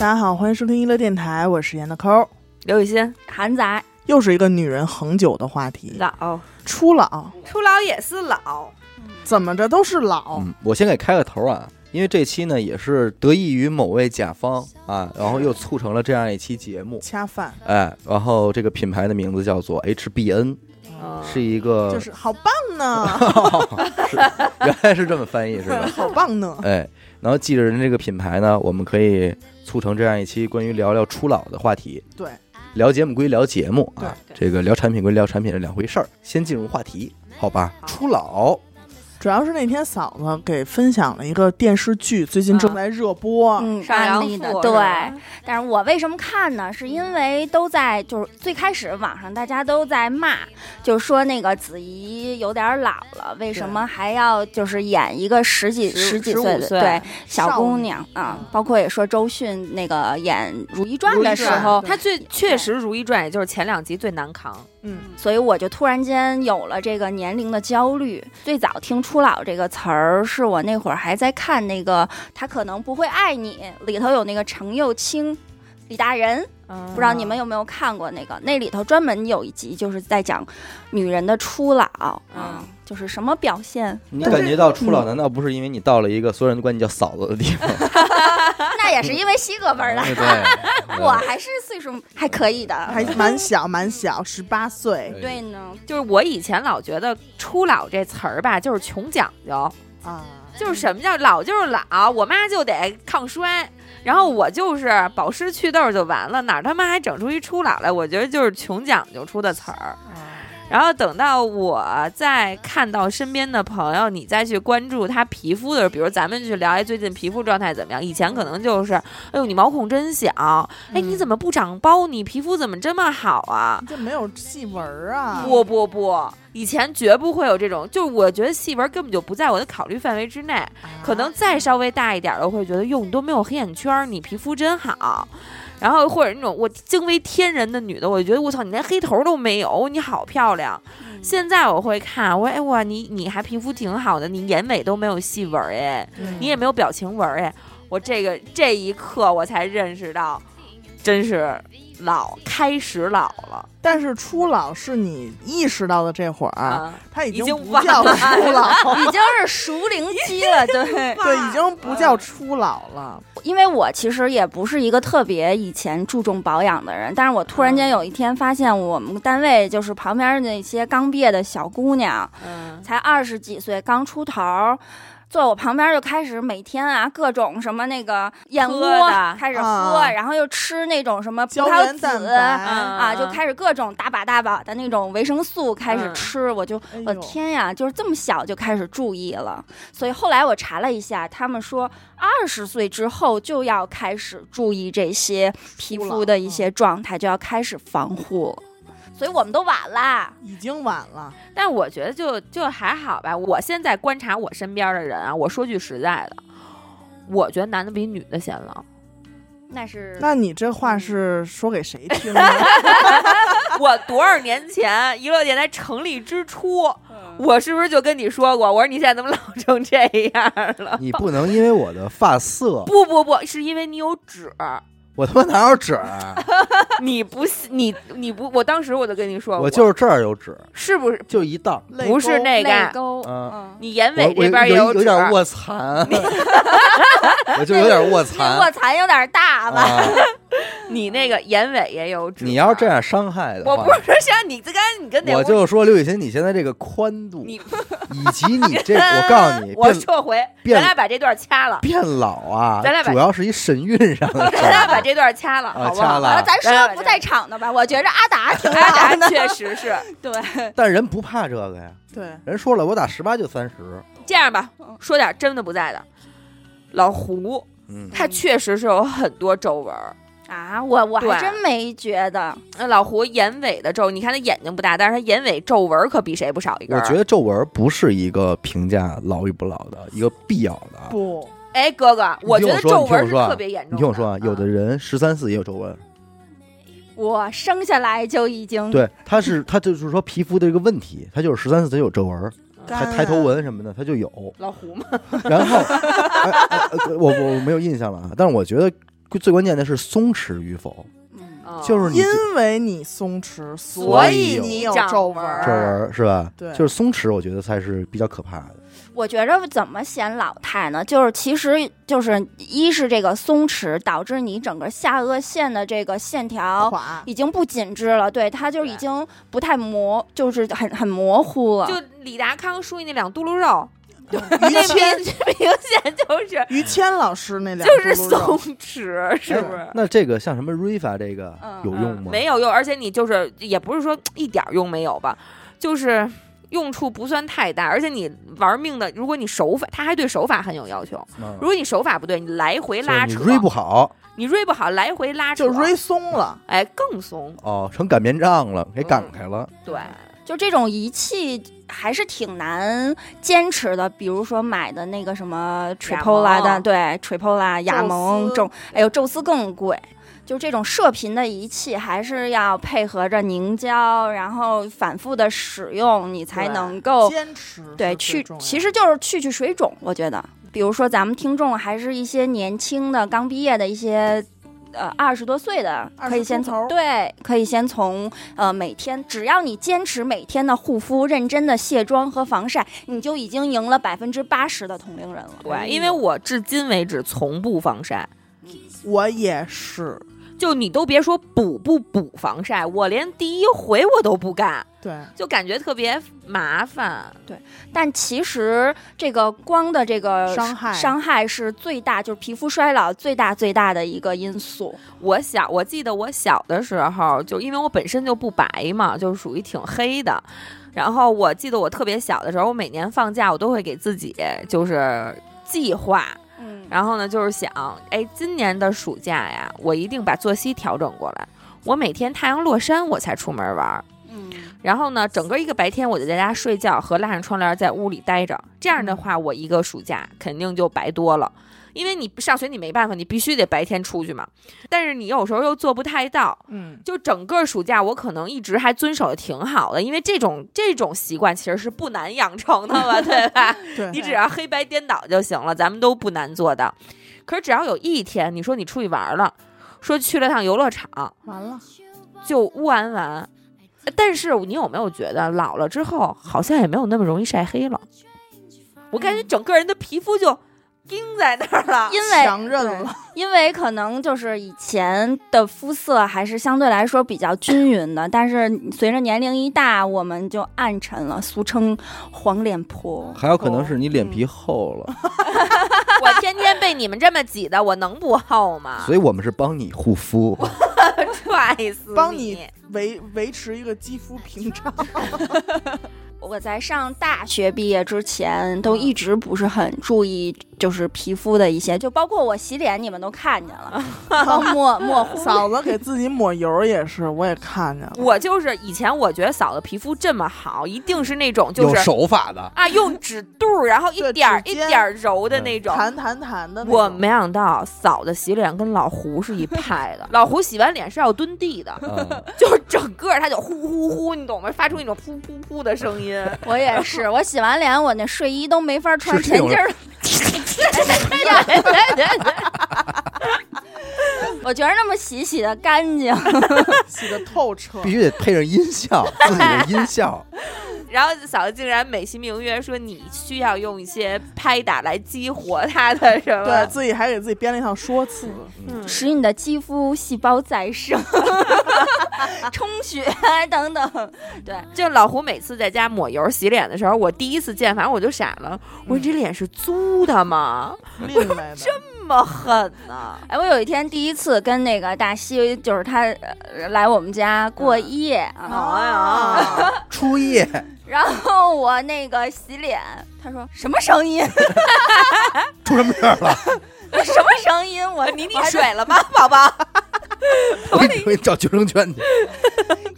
大家好，欢迎收听娱乐电台，我是严的抠。刘雨欣，韩仔。又是一个女人恒久的话题，老。初老。初老也是老，怎么着都是老。嗯，我先给开个头啊，因为这期呢也是得益于某位甲方啊，然后又促成了这样一期节目，恰饭。哎，然后这个品牌的名字叫做 HBN，嗯是一个就是好棒呢，是原来是这么翻译是吧？好棒呢。哎，然后记着人这个品牌呢，我们可以促成这样一期关于聊聊初老的话题。对，聊节目归聊节目啊，这个聊产品归聊产品是两回事儿。先进入话题，好吧？好初老，主要是那天嫂子给分享了一个电视剧，最近正在热播。嗯，上阳安利的对，但是我为什么看呢？是因为都在就是最开始网上大家都在骂，就说那个子怡有点老了，为什么还要就是演一个十几十十几岁的岁对小姑娘啊？包括也说周迅那个演《如懿传的时候，她最确实《如懿传》也就是前两集最难扛，嗯，所以我就突然间有了这个年龄的焦虑。最早听“初老”这个词儿，是我那会儿还在看那个《他可能不会爱你》，里头有那个程又青、李大人，不不知道你们有没有看过那个？那里头专门有一集就是在讲女人的初老，嗯，就是什么表现，你感觉到初老，难道不是因为你到了一个所有人都管你叫嫂子的地方？那也是因为西哥辈儿的。我还是岁数还可以的，还蛮小蛮小，十八岁。对呢，就是我以前老觉得“初老”这词儿吧，就是穷讲究，啊。就是什么叫老就是老，我妈就得抗衰，然后我就是保湿祛痘就完了，哪他妈还整出一初老来？我觉得就是穷讲究出的词儿。然后等到我再看到身边的朋友，你再去关注他皮肤的时候，比如咱们去聊哎最近皮肤状态怎么样？以前可能就是哎呦你毛孔真小，哎你怎么不长包？你皮肤怎么这么好啊？这没有细纹儿啊！不不不，以前绝不会有这种，就是我觉得细纹根本就不在我的考虑范围之内。可能再稍微大一点的，我会觉得哟，你都没有黑眼圈儿，你皮肤真好。然后或者那种我惊为天人的女的，我就觉得我操，你连黑头都没有，你好漂亮。现在我会看，我说哎哇，你你还皮肤挺好的，你眼尾都没有细纹儿哎，嗯你也没有表情纹儿哎。我这个这一刻我才认识到，真是老开始老了但是初老是你意识到的这会儿，啊！他已已经不叫初老，已经是熟龄期了，对。对，已经不叫初老了。因为我其实也不是一个特别以前注重保养的人，但是我突然间有一天发现，我们单位就是旁边那些刚毕业的小姑娘，嗯，才二十几岁，刚出头儿。坐我旁边就开始每天啊各种什么那个燕窝开始喝，啊。然后又吃那种什么葡胶萄籽啊，就开始各种大把大把的那种维生素开始嗯。吃，我就我天呀，就是这么小就开始注意了。所以后来我查了一下，他们说二十岁之后就要开始注意这些皮肤的一些状态，就要开始防护。了。所以我们都晚啦。已经晚了。但我觉得就就还好吧。我现在观察我身边的人啊，我说句实在的，我觉得男的比女的显老。那是那你这话是说给谁听的？我多少年前娱乐电台成立之初，我是不是就跟你说过？我说你现在怎么老成这样了？你不能因为我的发色，不不不，是因为你有纸，我他妈哪有纸、啊？你不信你你不，我当时我就跟你说，我就是这儿有纸，是不是？就一道。泪不是沟那个泪沟，嗯嗯，你眼尾这边也，有有点卧蚕，我就有点卧 那蚕卧蚕有点大吧？啊！你那个眼尾也有纸。你要是这，样伤害的话，我不是说像你这刚才你跟那我屋就说刘雨欣，你现在这个宽度，你以及你这，我告诉你，我变撤回，咱俩把这段掐了，变老啊咱俩，主要是一神韵上的咱俩把。这段掐了，啊好不好？掐了，咱说不在场的吧？我觉着阿达 挺阿好的达，确实是对，但人不怕这个呀，对，人说了，我打十八就三十，这样吧，说点真的不在的。老胡嗯，他确实是有很多皱纹儿，啊，我我还真没觉得，那老胡眼尾的皱，你看他眼睛不大，但是他眼尾皱纹可比谁不少一个。我觉得皱纹不是一个评价老与不老的一个必要的。不，哎，哥哥，我觉得皱纹是特别严重的。你听我说啊，有的嗯人十三四也有皱纹，我生下来就已经对，他是他就是说皮肤的一个问题，他就是十三四他有皱纹，抬抬头啊纹什么的他就有。老胡嘛，然后，哎 哎呃我我没有印象了啊，但是我觉得最关键的是松弛与否，就是因为你松弛，所以以你有皱纹皱纹儿是吧？对就是松弛，我觉得才是比较可怕的。我觉着怎么显老态呢？就是其实就是一是这个松弛导致你整个下颚线的这个线条。已经不紧致了，对，它就已经不太模，就是很很模糊了。就李达康说那两嘟噜肉，于谦，明显就是于谦老师那俩就是松弛，是不是？那这个像什么瑞法这个嗯有用吗？没有用，而且你就是也不是说一点儿用没有吧，就是用处不算太大，而且你玩命的，如果你手法，他还对手法很有要求。嗯如果你手法不对，你来回拉扯，你瑞不好你锐不好，来回拉扯，就锐松了。哎更松。哦，成擀面杖了，给擀开了。对，就这种仪器还是挺难坚持的，比如说买的那个什么 Tripola 的，对 Tripola 亚蒙斯宙，哎呦，宙斯更贵。就这种射频的仪器，还是要配合着凝胶，然后反复的使用，你才能够坚持对去，其实就是去去水肿。我觉得，比如说咱们听众还是一些年轻的、刚毕业的一些。呃，二十多岁的可以先从对，可以先从呃每天，只要你坚持每天的护肤、认真的卸妆和防晒，你就已经赢了百分之八十的同龄人了。对，因为我至今为止从不防晒，我也是，就你都别说补不补防晒，我连第一回我都不干，对，就感觉特别麻烦。对但其实这个光的这个伤害伤害是最大，就是皮肤衰老最大最大的一个因素。我小，我记得我小的时候，就因为我本身就不白嘛，就是属于挺黑的。然后我记得我特别小的时候，我每年放假我都会给自己就是计划，嗯，然后呢就是想，哎，今年的暑假呀，我一定把作息调整过来。我每天太阳落山我才出门玩儿，嗯，然后呢，整个一个白天我就在家睡觉和拉上窗帘在屋里待着。这样的话，我一个暑假肯定就白多了。因为你上学你没办法，你必须得白天出去嘛。但是你有时候又做不太到，嗯，就整个暑假我可能一直还遵守的挺好的，因为这种这种习惯其实是不难养成的嘛，对吧？对，你只要黑白颠倒就行了，咱们都不难做到。可是只要有一天你说你出去玩了，说去了趟游乐场，完了，就乌完完。但是你有没有觉得老了之后好像也没有那么容易晒黑了？我感觉整个人的皮肤就钉在那儿了。因为强韧了，因为可能就是以前的肤色还是相对来说比较均匀的，但是随着年龄一大，我们就暗沉了，俗称黄脸婆。还有可能是你脸皮厚了，我天天被你们这么挤的，我能不厚吗？所以我们是帮你护肤。踹死帮你你维维持一个肌肤屏障。我在上大学毕业之前，都一直不是很注意，就是皮肤的一些，就包括我洗脸，你们都看见了，都抹抹护嫂子给自己抹油也是，我也看见了。我就是以前我觉得嫂子皮肤这么好，一定是那种就有是手法的，啊用指肚儿，然后一点儿一点儿揉的那种。弹弹弹的那种，我没想到嫂子洗脸跟老胡是一派的，老胡洗完脸是要蹲地的，嗯，就是整个他就呼呼呼，你懂吗？发出那种噗噗噗的声音。我也是，我洗完脸，我那睡衣都没法穿，前襟儿。我觉得那么洗洗的干净，洗的透彻必。须得配上音效，自己的音效。然后嫂子竟然美其名曰说你需要用一些拍打来激活它的什么对？自己还给自己编了一套说辞，嗯使你的肌肤细胞再生、充血等等。对，就老胡每次在家抹油洗脸的时候，我第一次见，反正我就傻了。我说你这脸是租的吗？拎来的。这么狠呢？哎，我有一天第一次跟那个大西，就是他、呃来我们家过夜啊，哎呀，啊，初夜，然后我那个洗脸，他说什么声音？出什么事儿了？什么声音？我你溺水了吗，宝宝？我给你我给你找救生圈去。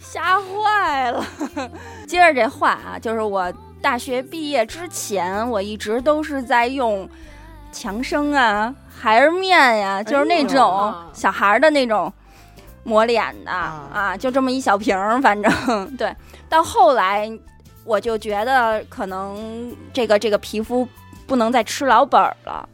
吓坏了。接着这话啊，就是我大学毕业之前，我一直都是在用强生啊、孩儿面呀、就是那哎种小孩儿的那种抹脸的啊啊，就这么一小瓶儿，反正 对。到后来，我就觉得可能这个这个皮肤不能再吃老本儿了。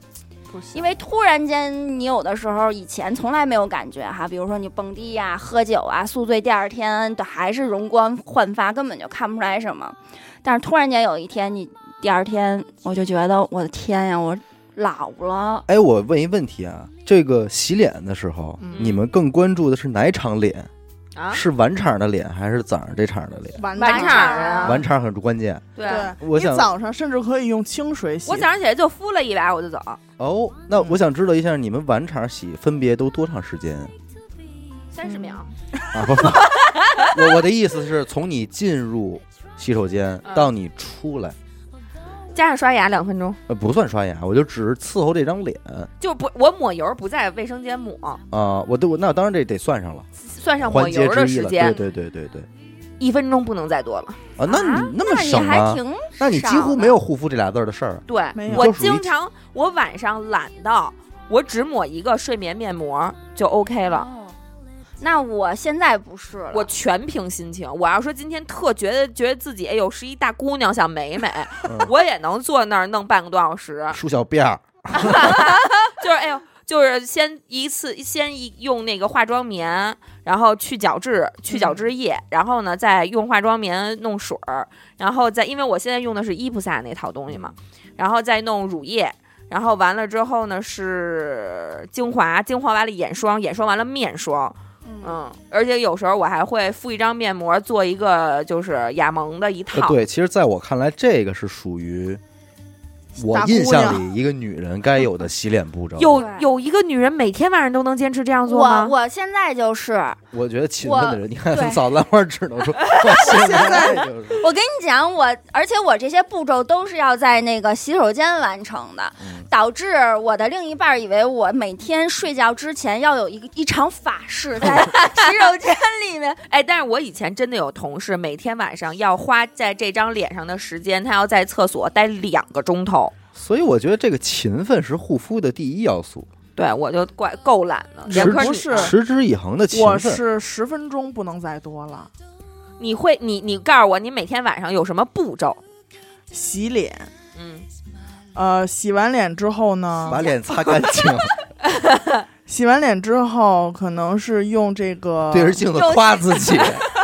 因为突然间，你有的时候以前从来没有感觉哈，比如说你蹦迪呀、喝酒啊、宿醉，第二天都还是容光焕发，根本就看不出来什么。但是突然间有一天，你第二天我就觉得我的天呀，我老了。哎，我问一问题啊，这个洗脸的时候，嗯你们更关注的是哪场脸？啊，是晚场的脸还是早上这场的脸？晚晚场场啊晚场很关键。对对，我想你早上甚至可以用清水洗。我早上起来就敷了一把我就走，哦，那我想知道一下，你们晚场洗分别都多长时间三十秒。啊？不，不我我的意思是从你进入洗手间嗯到你出来，加上刷牙两分钟，呃，不算刷牙，我就只是伺候这张脸就不我抹油不在卫生间抹，啊。我都我那当然这得算上了，算上抹环节油的之一了。时间，对对对对对。一分钟不能再多了。啊，那啊你那么你省啊？还挺那你几乎没有护肤这俩字儿的事儿。对没有我就属于经常我晚上懒到我只抹一个睡眠面膜就 OK 了。哦那我现在不是了，我全凭心情。我要说今天特觉得觉得自己哎呦是一大姑娘想美美，嗯我也能坐那儿弄半个多小时。梳小辫儿，就是哎呦，就是先一次先一用那个化妆棉，然后去角质去角质液，然后呢再用化妆棉弄水儿，然后再因为我现在用的是伊普萨那套东西嘛，然后再弄乳液。然后完了之后呢是精华，精华完了眼霜，眼霜完了面霜，嗯，嗯，而且有时候我还会敷一张面膜，做一个就是雅萌的一套。呃对，其实在我看来，这个是属于我印象里一个女人该有的洗脸步骤。有有一个女人每天晚上都能坚持这样做我吗？我现在就是，我觉得勤奋的人，你看对嫂子兰花只能说，我 现在就是，我跟你讲，我而且我这些步骤都是要在那个洗手间完成的，嗯导致我的另一半以为我每天睡觉之前要有一个一场法事在 洗手间里面。哎，但是我以前真的有同事，每天晚上要花在这张脸上的时间，他要在厕所待两个钟头。所以我觉得这个勤奋是护肤的第一要素，对我就怪够懒的。也不是持之以恒的勤奋我。是十分钟不能再多了。你会你你告诉我，你每天晚上有什么步骤？洗脸，嗯，呃，洗完脸之后呢，把脸擦干净，洗完脸之后可能是用这个，对着镜子夸自己，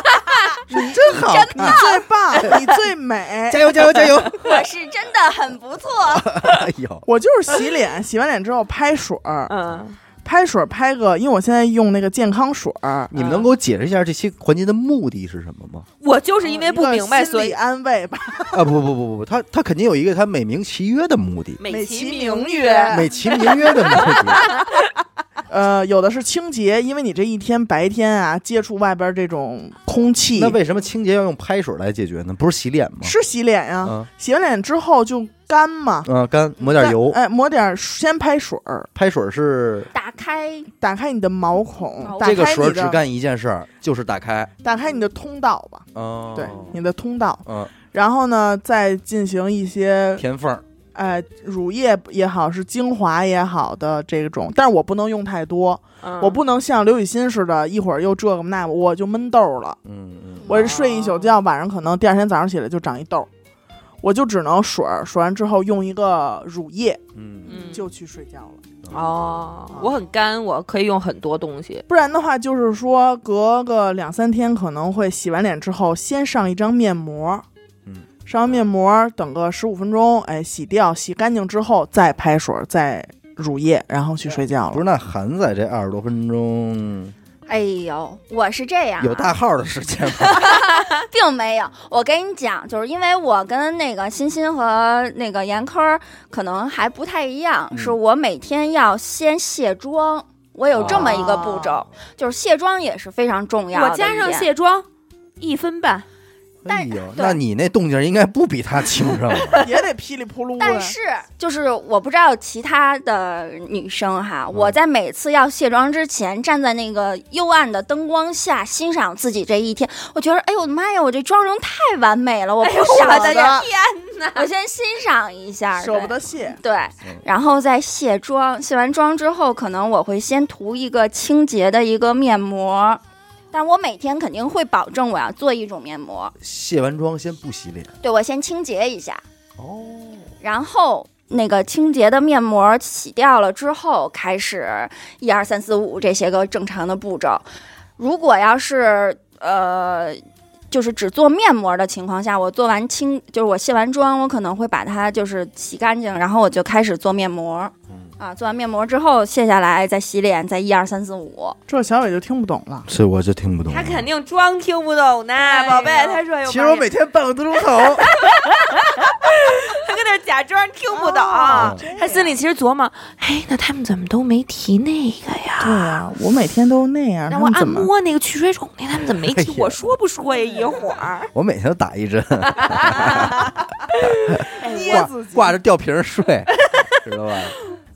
你真好，你最棒，你最美加。油加油加油！我是真的很不错，哎呦，我就是洗脸，洗完脸之后拍水儿，嗯，拍水儿拍个，因为我现在用那个健康水儿，你们能给我解释一下这些环节的目的是什么吗？我就是因为不明白，心理所以安慰吧。啊，不不不不不，他他肯定有一个他美名其曰的目的，美其其名曰美其名曰的目的。呃，有的是清洁，因为你这一天白天啊接触外边这种空气，那为什么清洁要用拍水来解决呢？不是洗脸吗？是洗脸呀、啊洗完脸之后就干嘛，嗯，干抹点油，哎，抹点儿先拍水儿，拍水是打开打开你的毛孔，毛打这个开你的水只干一件事儿，就是打开。打开你的通道吧，哦，对，你的通道，嗯，然后呢，再进行一些填缝儿，呃乳液也好，是精华也好的这种，但是我不能用太多，嗯我不能像刘雨欣似的，一会儿又这个那个，我就闷痘了。嗯嗯，我是睡一宿觉，晚上可能第二天早上起来就长一痘，我就只能水儿，水完之后用一个乳液嗯嗯就去睡觉了。哦，我很干，我可以用很多东西。不然的话，就是说隔个两三天可能会洗完脸之后先上一张面膜，嗯，上完面膜等个十五分钟，哎，洗掉，洗干净之后再拍水，再乳液，然后去睡觉了。不是，那韩仔这二十多分钟哎呦，我是这样、啊，有大号的时间吗？并没有。我跟你讲，就是因为我跟那个欣欣和那个严科儿可能还不太一样，嗯是我每天要先卸妆。我有这么一个步骤，哦就是卸妆也是非常重要的。我加上卸妆一分半，但哎呦，那你那动静应该不比他轻省吧？也得噼里扑噜。但是，就是我不知道其他的女生哈，嗯我在每次要卸妆之前，站在那个幽暗的灯光下欣赏自己这一天，我觉得，哎呦我的妈呀，我这妆容太完美了，我不哎呦舍得我的天哪！我先欣赏一下，舍不得卸，对嗯，然后再卸妆。卸完妆之后，可能我会先涂一个清洁的一个面膜，但我每天肯定会保证我要做一种面膜，卸完妆先不洗脸。对我先清洁一下，哦，然后那个清洁的面膜洗掉了之后，开始一二三四五这些个正常的步骤。如果要是呃，就是只做面膜的情况下，我做完清，就是我卸完妆，我可能会把它就是洗干净，然后我就开始做面膜。啊，做完面膜之后卸下来，再洗脸，再一二三四五。这小伟就听不懂了。所以我就听不懂。他肯定装听不懂呢，宝贝。他说有。其实我每天半个多钟头，他跟那假装听不懂，他心里其实琢磨：哎，那他们怎么都没提那个呀？对呀，我每天都那样。让我按摩那个去水肿那，他们怎么没提？我说不说呀？一会儿。我每天都打一针，挂挂着吊瓶睡，知道吧？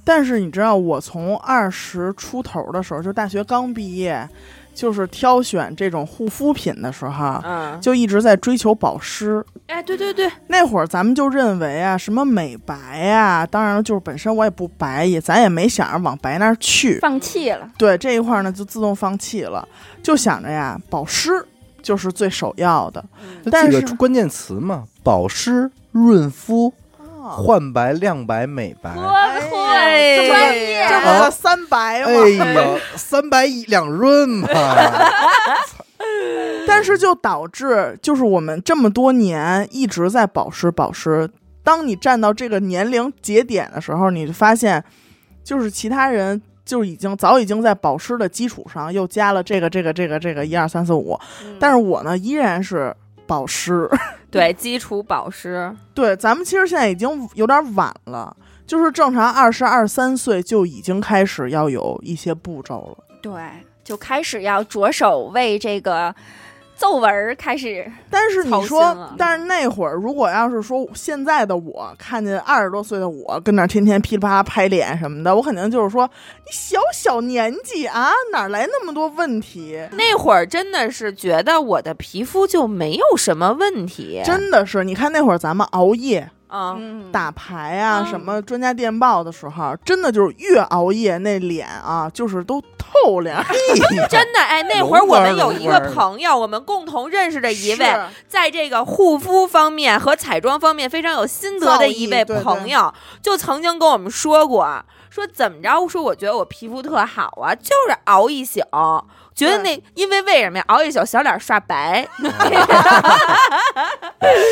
但是你知道，我从二十出头的时候，就大学刚毕业，就是挑选这种护肤品的时候，嗯，就一直在追求保湿。哎，对对对，那会儿咱们就认为啊，什么美白呀，当然了，就是本身我也不白，也咱也没想着往白那儿去，放弃了。对这一块呢，就自动放弃了，就想着呀，保湿就是最首要的。但是关键词嘛，保湿、润肤。焕白、亮白、美白，专业，这不个三白吗？哎呀，三白两润嘛。但是就导致，就是我们这么多年一直在保湿保湿。当你站到这个年龄节点的时候，你就发现，就是其他人就已经早已经在保湿的基础上又加了这个这个这个这个一二三四五，但是我呢依然是。保湿，对基础保湿，对，咱们其实现在已经有点晚了，就是正常二十二三岁就已经开始要有一些步骤了，对，就开始要着手为这个。皱纹开始，但是你说，但是那会儿如果要是说现在的我看见二十多岁的我跟那天天噼里啪啦拍脸什么的，我肯定就是说你小小年纪啊，哪来那么多问题？那会儿真的是觉得我的皮肤就没有什么问题，真的是。你看那会儿咱们熬夜。啊，打牌啊，什么专家电报的时候，真的就是越熬夜，那脸啊，就是都透亮。真的，哎，那会儿我们有一个朋友，我们共同认识的一位，在这个护肤方面和彩妆方面非常有心得的一位朋友，就曾经跟我们说过，说怎么着，说我觉得我皮肤特好啊，就是熬一宿。觉得那因为为什么呀？熬一宿小脸刷白，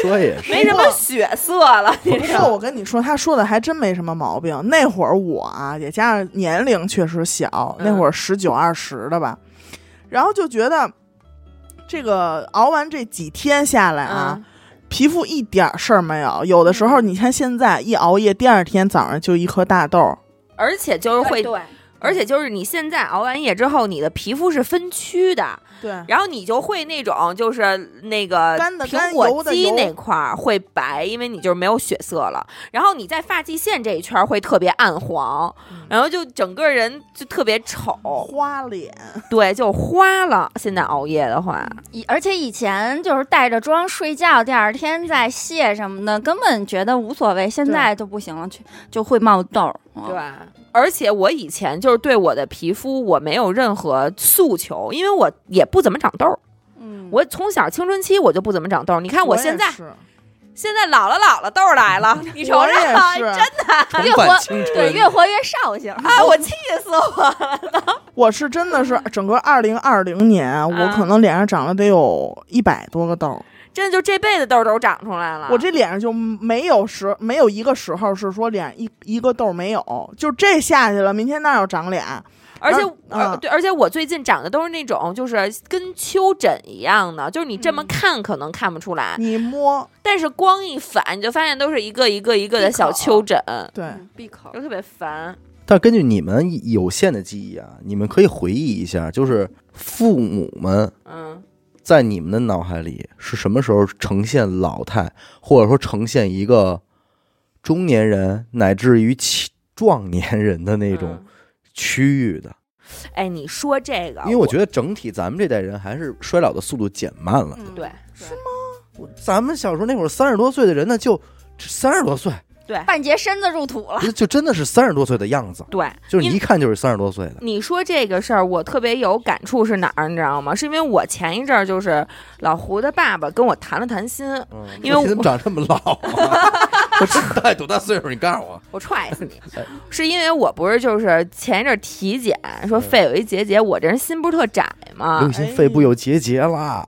说也是没什么血色了。不过我跟你说，他说的还真没什么毛病。那会儿我啊，也加上年龄确实小，那会儿十九二十的吧，然后就觉得这个熬完这几天下来啊，皮肤一点事儿没有。有的时候你看现在一熬夜，第二天早上就一颗大痘，而且就是会。对。而且就是你现在熬完夜之后，你的皮肤是分区的，对，然后你就会那种就是那个苹果肌那块儿会白，因为你就是没有血色了。然后你在发际线这一圈会特别暗黄，然后就整个人就特别丑，花脸，对，就花了。现在熬夜的话，以而且以前就是带着妆睡觉，第二天再卸什么的，根本觉得无所谓。现在就不行了，就就会冒痘。对，而且我以前就是对我的皮肤我没有任何诉求，因为我也不怎么长痘。嗯，我从小青春期我就不怎么长痘。你看我现在，现在老了老了痘来了，你瞅瞅，真的越活对越活越绍兴啊！我气死我了！我是真的是整个二零二零年，我可能脸上长了得有一百多个痘。真的就这辈子痘都长出来了，我这脸上就没有时没有一个时候是说脸一一个痘没有，就这下去了，明天那要长脸，而且而对，而且我最近长的都是那种就是跟丘疹一样的，就是你这么看可能看不出来，你摸，但是光一反你就发现都是一个一个一个的小丘疹，对，闭口就特别烦。但根据你们有限的记忆啊，你们可以回忆一下，就是父母们，嗯。在你们的脑海里是什么时候呈现老态，或者说呈现一个中年人乃至于壮年人的那种区域的？哎，你说这个，因为我觉得整体咱们这代人还是衰老的速度减慢了。对，是吗？咱们小时候那会儿三十多岁的人呢，就三十多岁，对半截身子入土了。就就真的是三十多岁的样子，对，就是你一看就是三十多岁的。你说这个事儿，我特别有感触是哪儿？你知道吗？是因为我前一阵儿就是老胡的爸爸跟我谈了谈心，嗯因为我你怎么长这么老啊？我真大概多大岁数？你告诉我。我踹死你哎！是因为我不是就是前一阵儿体检说嗯肺有一结节，我这人心不是特窄吗刘雨？欣肺部有结节啦。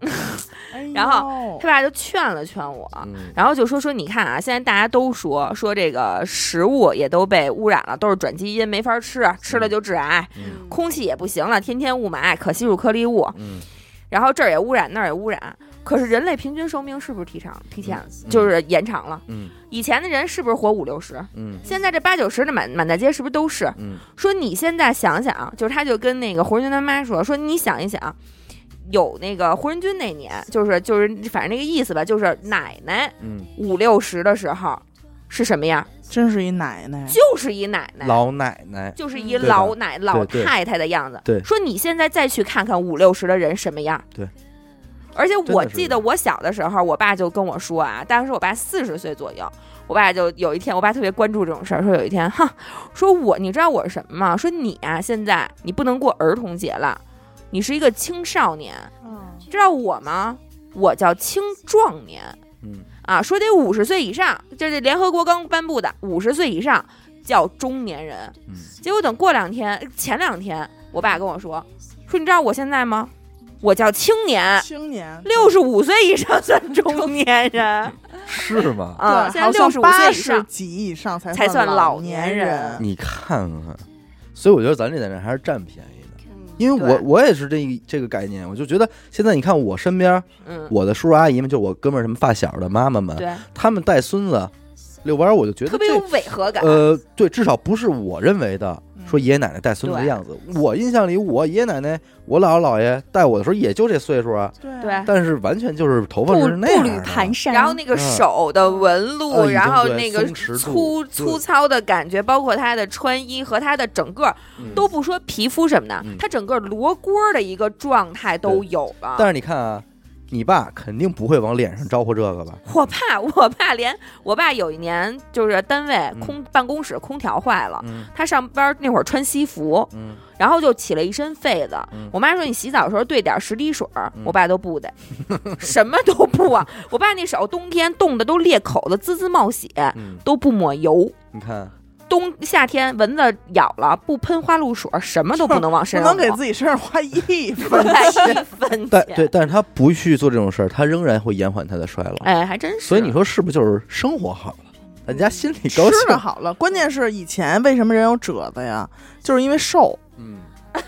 哎然后他爸就劝了劝我，嗯然后就说说你看啊，现在大家都说说这个食物也都被污染了，都是转基因，没法吃，吃了就致癌。嗯空气也不行了，天天雾霾、可吸入颗粒物，嗯然后这儿也污染，那儿也污染。可是人类平均寿命是不是提长提前嗯就是延长了？嗯以前的人是不是活五六十？嗯现在这八九十的满满大街是不是都是？嗯说你现在想想，就是他就跟那个胡仁军他妈说，说你想一想，有那个胡仁军那年，就是就是反正那个意思吧，就是奶奶嗯，五六十的时候是什么样？真是一奶奶，就是一奶奶，老奶奶。就是一老奶老对太太的样子。对说你现在再去看看五六十的人什么样？对。而且我记得我小的时候，我爸就跟我说啊，当时我爸四十岁左右，我爸就有一天，我爸特别关注这种事儿，说有一天，哈，说我你知道我是什么吗？说你啊，现在你不能过儿童节了，你是一个青少年，嗯知道我吗？我叫青壮年。嗯啊，说得五十岁以上，这是联合国刚颁布的，五十岁以上叫中年人。嗯结果等过两天，前两天，我爸跟我说，说你知道我现在吗？我叫青年，青年六十五岁以上算中年人 是吗？啊，对，现在六十五岁以上十几以上才才算老老年人人。你看看，所以我觉得咱这代人还是占便宜的，因为我我也是这个这个概念，我就觉得现在你看我身边嗯，我的叔叔阿姨们，就我哥们儿什么发小的妈妈们，对，他们带孙子遛弯，我就觉得特别有违和感。呃，对，至少不是我认为的嗯说爷爷奶奶带孙子的样子。我印象里，我爷爷奶奶、我姥姥姥爷带我的时候也就这岁数啊，对。对，但是完全就是头发步是那步履蹒跚，然后那个手的纹路，然后那个粗粗糙的感觉，包括他的穿衣和他的整个嗯。都不说皮肤什么的，嗯。他整个罗锅的一个状态都有了。但是你看啊，你爸肯定不会往脸上招呼这个吧？我爸，我爸连我爸有一年就是单位空、办公室空调坏了，嗯他上班那会儿穿西服，嗯，然后就起了一身痱子。嗯我妈说你洗澡的时候兑点十滴水我爸都不得，什么都不啊。我爸那手冬天冻得都裂口子，滋滋冒血，嗯，都不抹油。你看，冬夏天蚊子咬了不喷花露水儿，什么都不能往身上抹。能给自己身上花一不分带钱。一分钱。但对，但是他不去做这种事儿，他仍然会延缓他的衰老。哎，还真是。所以你说是不是就是生活好了，大家心里高吃兴的？好了，关键是以前为什么人有褶子呀？就是因为瘦。嗯，主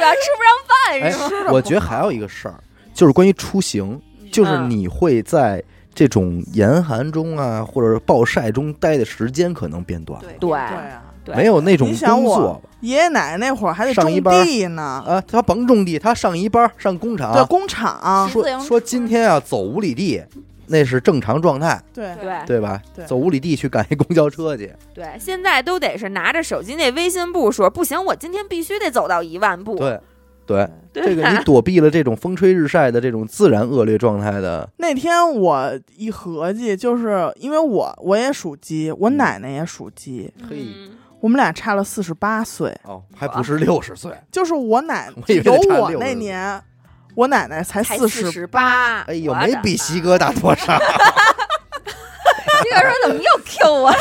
要吃不上饭哎是的，我觉得还有一个事儿，就是关于出行，就是嗯你会在这种严寒中啊，或者暴晒中待的时间可能变短了，对对。对啊，对没有那种工作。爷爷奶奶那会儿还得种上一班地呢，啊，他甭种地，他上一班上工厂。对厂，工厂，说说今天要走五里地，那是正常状态，对。对。对吧？对。走五里地去赶一公交车去，对，现在都得是拿着手机那微信步数，不行，我今天必须得走到一万步。对对，对。这个你躲避了这种风吹日晒的这种自然恶劣状态的，那天我一合计，就是因为我我也属鸡，我嗯。奶奶也属鸡，嘿嗯。我们俩差了四十八岁。哦，还不是六十岁，就是我奶 奶有我那年，我奶奶才才四十十，八，哎呦，没比妈西哥大多少，这个说怎么又 Q 我？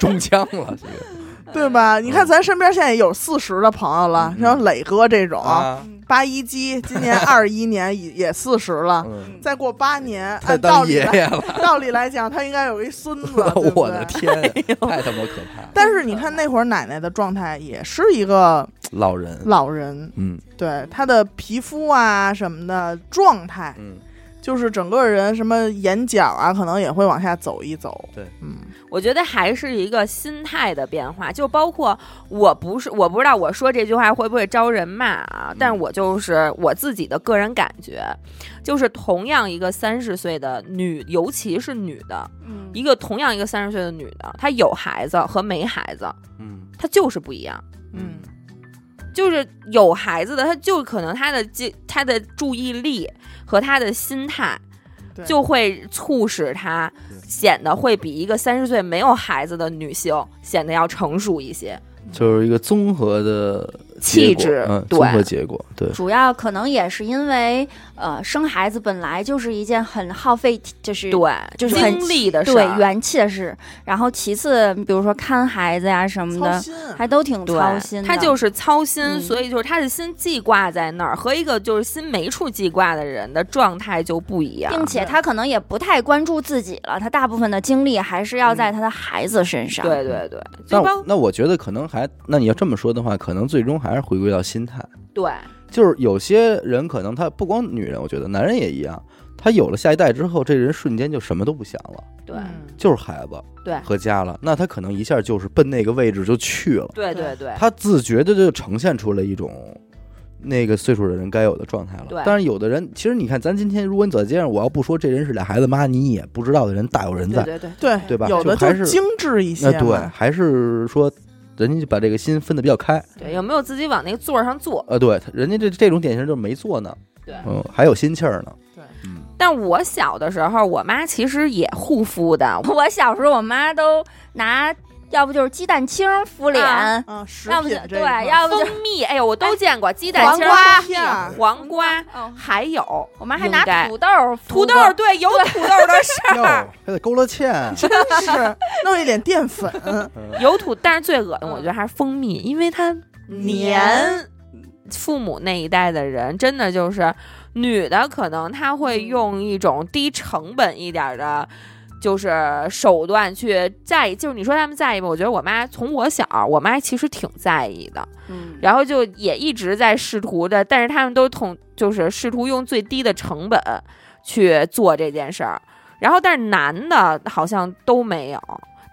中枪了，这个对吧？你看咱身边现在有四十的朋友了，嗯。像磊哥这种，啊，八一鸡今年 二一年也也四十了，嗯，再过八年，按道当理 道理来讲，他应该有一孙子，我的对？天，太他妈可怕了，但是你看那会儿奶奶的状态也是一个老人，老人，嗯。对她的皮肤啊什么的状态，嗯，就是整个人什么眼角啊，可能也会往下走一走。对，嗯，我觉得还是一个心态的变化，就包括我不是我不知道我说这句话会不会招人骂啊，但是我就是我自己的个人感觉，就是同样一个三十岁的女，尤其是女的，嗯。一个同样一个三十岁的女的，她有孩子和没孩子，嗯。她就是不一样。嗯，就是有孩子的，他就可能他的记他的注意力和他的心态就会促使她显得会比一个三十岁没有孩子的女性显得要成熟一些。就是一个综合的气质嗯，对综合结果，对，主要可能也是因为，呃，生孩子本来就是一件很耗费，就是对，就是精力的事，对元气的事。然后其次，比如说看孩子呀什么的，还都挺操心的。他就是操心，嗯所以就是他的心记挂在那儿，和一个就是心没处记挂的人的状态就不一样。并且他可能也不太关注自己了，他大部分的精力还是要在他的孩子身上。对对对，那我那我觉得可能还，那你要这么说的话，可能最终还是回归到心态。对就是有些人可能他不光女人，我觉得男人也一样，他有了下一代之后，这人瞬间就什么都不想了，对嗯就是孩子对和家了，那他可能一下就是奔那个位置就去了，对对对，他自觉的就呈现出了一种。那个岁数的人该有的状态了，但是有的人，其实你看，咱今天如果你走在街上，我要不说这人是俩孩子妈，你也不知道的人大有人在，对对对，对对吧有的就还是精致一些对，还是说人家就把这个心分得比较开，对，有没有自己往那个座儿上坐？呃，对，人家这这种典型就是没坐呢，对。嗯，还有心气儿呢，对。嗯，但我小的时候，我妈其实也护肤的，我小时候，我妈都拿，要不就是鸡蛋清敷脸，啊。啊，食要不就对，要不就蜂蜜，哎呦，我都见过鸡蛋清儿、黄瓜黄瓜，哦，还有我妈还拿土豆敷土豆过，对，有土豆的事 哟，儿，还得勾了芡，真 是弄一点淀粉，有土，但是最恶心，嗯。我觉得还是蜂蜜，因为它黏。父母那一代的人，真的就是女的，可能她会用一种低成本一点儿的。就是手段去在意，就是你说他们在意吧？我觉得我妈从我小，我妈其实挺在意的，嗯，然后就也一直在试图的，但是他们都同就是试图用最低的成本去做这件事儿，然后但是男的好像都没有。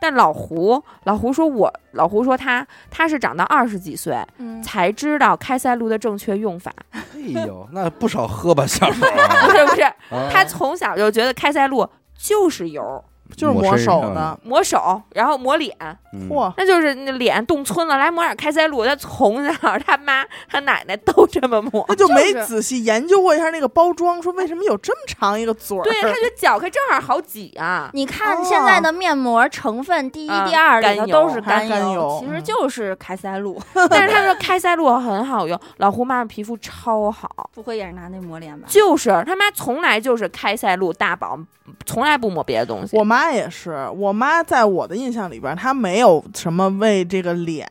但老胡，老胡说我，老胡说他他是长到二十几岁嗯。才知道开塞露的正确用法，哎呦，那不少喝吧，小时候。不 是不是，啊，他从小就觉得开塞露就是油，就是抹手的，抹手，然后抹脸，嗯嚯，那就是那脸冻皴了，来抹点开塞露。他从小他妈他奶奶都这么抹，他就没仔细研究过一下那个包装，说为什么有这么长一个嘴儿？对，他觉得搅开正好好挤啊。你看现在的面膜成分，第一、啊第二里头都是甘油油，其实嗯就是开塞露，但是他说 开塞露很好用，老胡妈妈皮肤超好，不会也是拿那抹脸吧？就是他妈从来就是开塞露大宝，从来不抹别的东西。我妈也是，我妈在我的印象里边，她没有什么为这个脸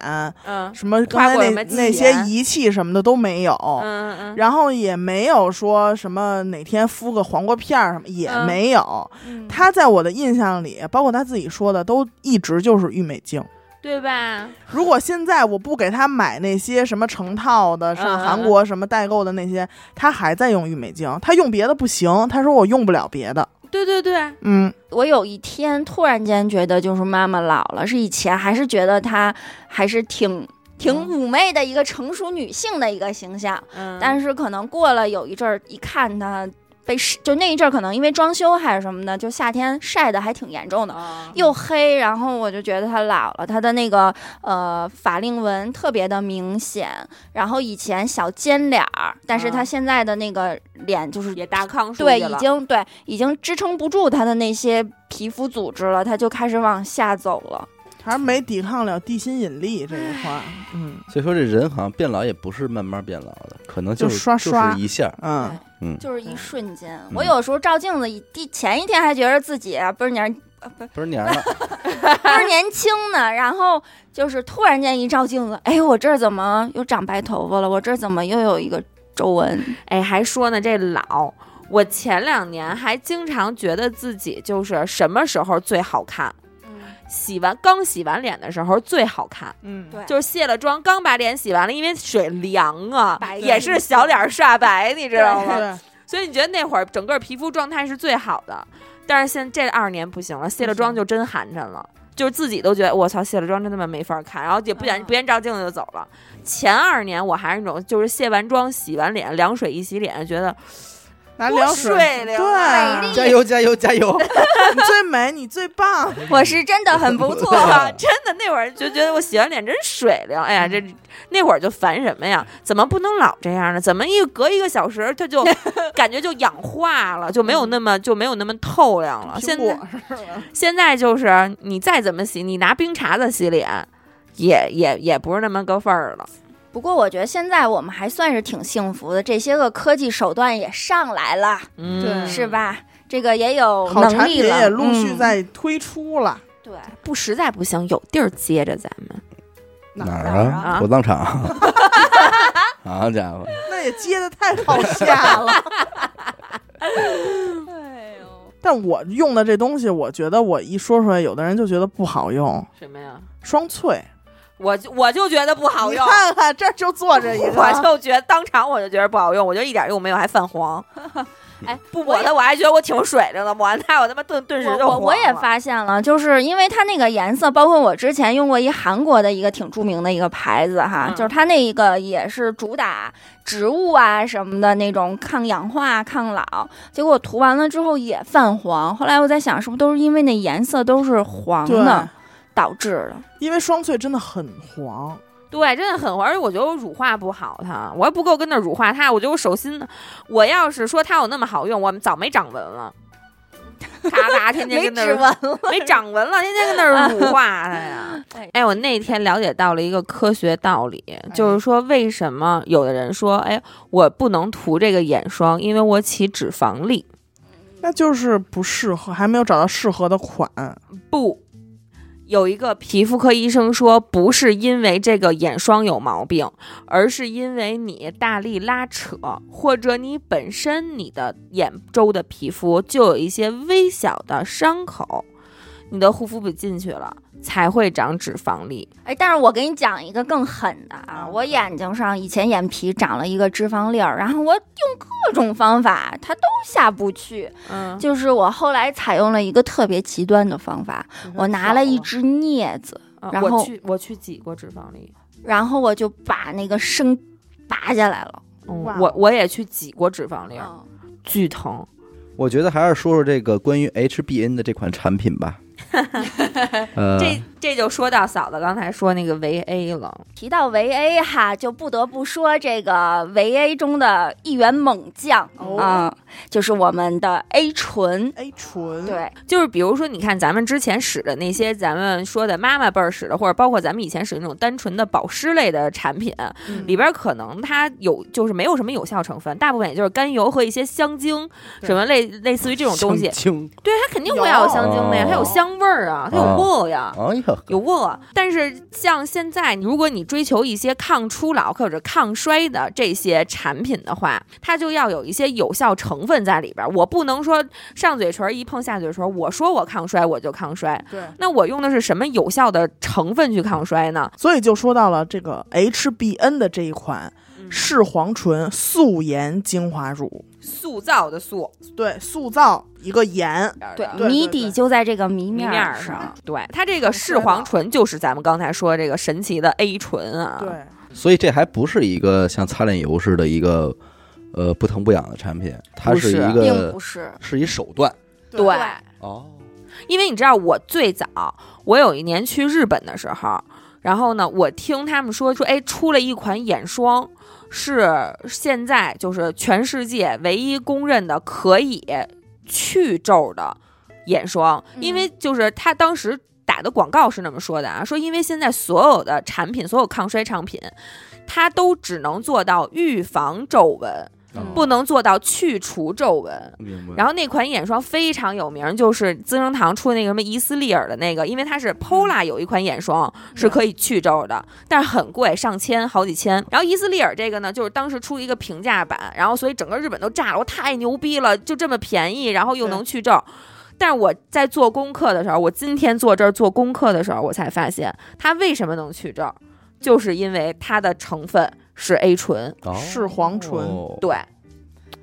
嗯什么刚才那那些仪器什么的都没有，嗯嗯然后也没有说什么哪天敷个黄瓜片儿什么也嗯没有。嗯她在我的印象里，包括她自己说的，都一直就是郁美净。对吧？如果现在我不给她买那些什么成套的，上韩国什么代购的那些，她还在用郁美净。她用别的不行，她说我用不了别的。对对对，嗯，我有一天突然间觉得，就是妈妈老了，是以前还是觉得她还是挺挺妩媚的一个成熟女性的一个形象，嗯，但是可能过了有一阵儿，一看她被晒就那一阵儿可能因为装修还是什么的，就夏天晒的还挺严重的。啊又黑，然后我就觉得他老了，他的那个呃法令纹特别的明显，然后以前小尖脸儿，但是她啊现在的那个脸就是也大抗数对，已经对已经支撑不住他的那些皮肤组织了，他就开始往下走了。还是没抵抗了地心引力这一块儿。嗯所以说这人好像变老也不是慢慢变老的，可能就是刷刷就是一下，嗯，嗯，就是一瞬间，嗯。我有时候照镜子，一第前一天还觉得自己啊倍儿年不是年了，倍儿年轻呢，然后就是突然间一照镜子，哎，我这儿怎么又长白头发了？我这儿怎么又有一个皱纹？哎，还说呢，这老，我前两年还经常觉得自己就是什么时候最好看，洗完刚洗完脸的时候最好看，嗯，对。就是卸了妆刚把脸洗完了，因为水凉啊白，也是小脸刷白，你知道吗？对，所以你觉得那会儿整个皮肤状态是最好的，但是现这二年不行了，卸了妆就真寒碜了。就是自己都觉得我操，卸了妆真他妈没法看，然后也不愿嗯。不愿照镜子就走了。前二年我还是那种，就是卸完妆、洗完脸，凉水一洗脸，觉得多拿凉，水灵啊对，加油加油加油！你最美，你最棒。我是真的很不错。哇，真的那会儿就觉得我洗完脸真水灵。哎呀，这那会儿就烦什么呀？怎么不能老这样呢？怎么一隔一个小时它就 感觉就氧化了，就没有那么就没有那么透亮了？现在？现在就是你再怎么洗，你拿冰碴子洗脸，也也也不是那么个份儿了。不过我觉得现在我们还算是挺幸福的，这些个科技手段也上来了，嗯，是吧？这个也有好产品能力了，也陆续嗯在推出了。对。不实在不行，有地儿接着咱们。哪儿？啊火葬场。好家伙！那也接的太好下了。哎呦，但我用的这东西，我觉得我一说出来，有的人就觉得不好用。什么呀？双萃，我就我就觉得不好你用。看看这就坐着一个，我就觉得当场我就觉得不好用，我就一点用没有，还泛黄。哎，不抹的我还觉得我挺水灵的，抹完它我他妈顿顿时就黄我我我也发现了，就是因为它那个颜色，包括我之前用过一韩国的一个挺著名的一个牌子哈，嗯就是它那一个也是主打植物啊什么的那种抗氧化、抗老，结果我涂完了之后也泛黄。后来我在想，是不是都是因为那颜色都是黄，的导致的？因为双萃真的很黄。对，真的很黄，而且我觉得我乳化不好它，我还不够跟那儿乳化它。我觉得我手心呢，我要是说它有那么好用，我们早没长纹了。咔咔，天天跟那纹了，没长纹了，天天跟那儿乳化它呀 哎。哎，我那天了解到了一个科学道理，就是说为什么有的人说，哎，我不能涂这个眼霜，因为我起脂肪粒。那就是不适合，还没有找到适合的款。不，有一个皮肤科医生说，不是因为这个眼霜有毛病，而是因为你大力拉扯，或者你本身你的眼周的皮肤就有一些微小的伤口，你的护肤品进去了，才会长脂肪粒。哎，但是我给你讲一个更狠的啊！我眼睛上以前眼皮长了一个脂肪粒儿，然后我用各种方法，它都下不去。嗯，就是我后来采用了一个特别极端的方法，我拿了一只镊子，啊然后我去我去挤过脂肪粒。然后我就把那个生拔下来了。嗯我我也去挤过脂肪粒，嗯巨疼。我觉得还是说说这个关于 HBN 的这款产品吧。呃，这这就说到嫂子刚才说那个维 A 了。提到维 A 哈，就不得不说这个维 A 中的一员猛将哦。啊、就是我们的 A 醇。A 醇，，对，就是比如说，你看咱们之前使的那些，咱们说的妈妈辈儿使的，或者包括咱们以前使的那种单纯的保湿类的产品，嗯。里边可能它有就是没有什么有效成分，大部分也就是甘油和一些香精，什么类类似于这种东西。清，对，它肯定会要有香精的呀，它有香味儿啊，它有哦味呀。哎呀，有味，但是像现在，如果你追求一些抗初老或者抗衰的这些产品的话，它就要有一些有效成分在里边儿。我不能说上嘴唇一碰下嘴唇，我说我抗衰我就抗衰，对，那我用的是什么有效的成分去抗衰呢？所以就说到了这个 HBN 的这一款嗯视黄醇素颜精华乳，塑造的塑，对，塑造一个颜，对，对谜对。底就在这个谜明面上。。对，它这个视黄醇就是咱们刚才说这个神奇的 A 醇啊。对，所以这还不是一个像擦脸油似的一个呃不疼不痒的产品，它不是一并个不是，是一手段。对，哦。因为你知道，我最早我有一年去日本的时候，然后呢，我听他们说说，哎，出了一款眼霜，是现在就是全世界唯一公认的可以去皱的眼霜，嗯因为就是他当时。打的广告是那么说的啊，说因为现在所有的产品，所有抗衰产品，它都只能做到预防皱纹，嗯不能做到去除皱纹。然后那款眼霜非常有名，就是资生堂出的那个什么伊斯丽尔的那个，因为它是 Pola 有一款眼霜是可以去皱的，但是很贵，上千好几千。然后伊斯丽尔这个呢，就是当时出一个平价版，然后所以整个日本都炸了，我太牛逼了，就这么便宜，然后又能去皱。但是我在做功课的时候，我今天坐这儿做功课的时候，我才发现它为什么能去皱，就是因为它的成分是 A 醇。哦视黄醇对，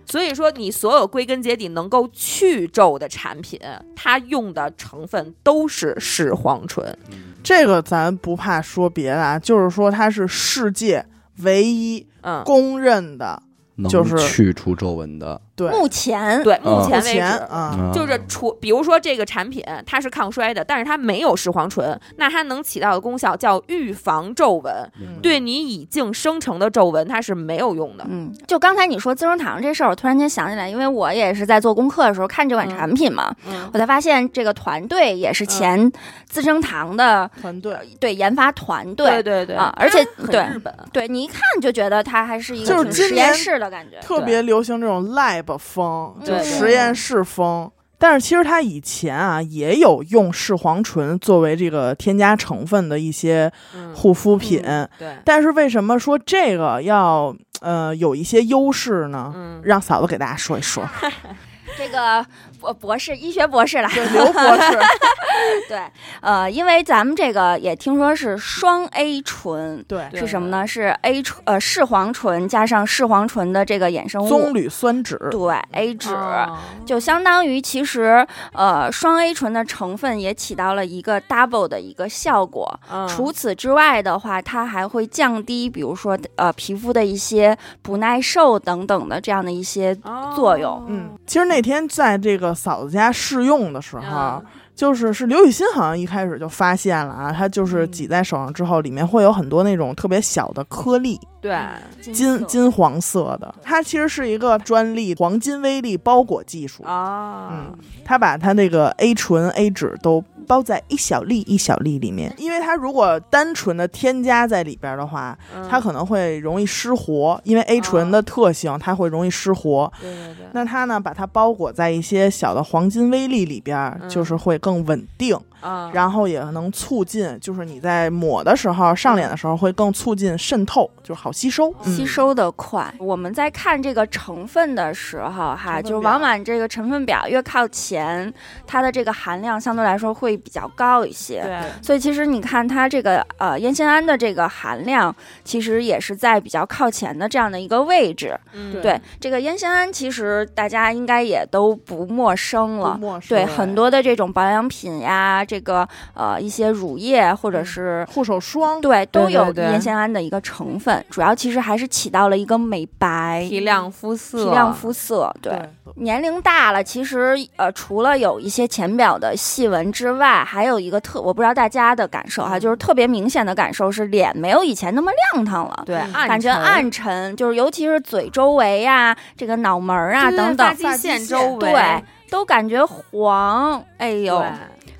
所以说你所有归根结底能够去皱的产品，它用的成分都是视黄醇。这个咱不怕说别的啊，就是说它是世界唯一嗯，公认的，能就是去除皱纹的，对，目前对，目嗯前为止。啊，嗯就是除，比如说这个产品它是抗衰的，但是它没有视黄醇，那它能起到的功效叫预防皱纹，嗯对你已经生成的皱纹它是没有用的。嗯，就刚才你说资生堂这事儿，我突然间想起来，因为我也是在做功课的时候看这款嗯产品嘛，嗯，我才发现这个团队也是前资生堂的、团队对研发团队。对对对啊而且对日本，对你一看就觉得它还是一个就是挺实验室的感觉。特别流行这种 lab 风，就实验室风。但是其实它以前啊也有用视黄醇作为这个添加成分的一些嗯，护肤品，对，但是为什么说这个要呃有一些优势呢？嗯，让嫂子给大家说一说。这个博博士，医学博士了。对，刘博士，对，呃，因为咱们这个也听说是双 A 醇，对，对是什么呢？是 A 醇呃视黄醇加上视黄醇的这个衍生物，棕榈酸酯，对 A 酯。哦就相当于，其实，呃，双 A 醇的成分也起到了一个 double 的一个效果。嗯除此之外的话，它还会降低，比如说，呃，皮肤的一些不耐受等等的这样的一些作用哦嗯，其实那天在这个嫂子家试用的时候，就是是刘雨欣好像一开始就发现了啊，它就是嗯。挤在手上之后，里面会有很多那种特别小的颗粒，对，金色。金黄色的。它其实是一个专利黄金微粒包裹技术，啊，嗯它把它那个 A 醇、A 酯都包在一小粒一小粒里面，因为它如果单纯的添加在里边的话，嗯它可能会容易失活，因为 A 醇的特性，它会容易失活。对对对，那它呢，把它包裹在一些小的黄金微粒里边就是会更更稳定，啊，然后也能促进，就是你在抹的时候、上脸的时候会更促进渗透，就是好吸收。嗯吸收的快。我们在看这个成分的时候，哈，就是往往这个成分表越靠前，它的这个含量相对来说会比较高一些。对，所以其实你看它这个呃烟酰胺的这个含量，其实也是在比较靠前的这样的一个位置。嗯对这个烟酰胺，其实大家应该也都不陌生了。陌生对很多的这种保养品呀，这个呃一些乳液或者是护手霜，对都有烟酰胺的一个成分，主要其实还是起到了一个美白、提亮肤色，提亮肤色。对，对。年龄大了，其实呃，除了有一些浅表的细纹之外，还有一个特，我不知道大家的感受哈，嗯。就是特别明显的感受是脸没有以前那么亮堂了。对，感觉暗沉，就是尤其是嘴周围呀、这个脑门儿啊对等等。发，际线线周围，对，都感觉黄。哎呦，对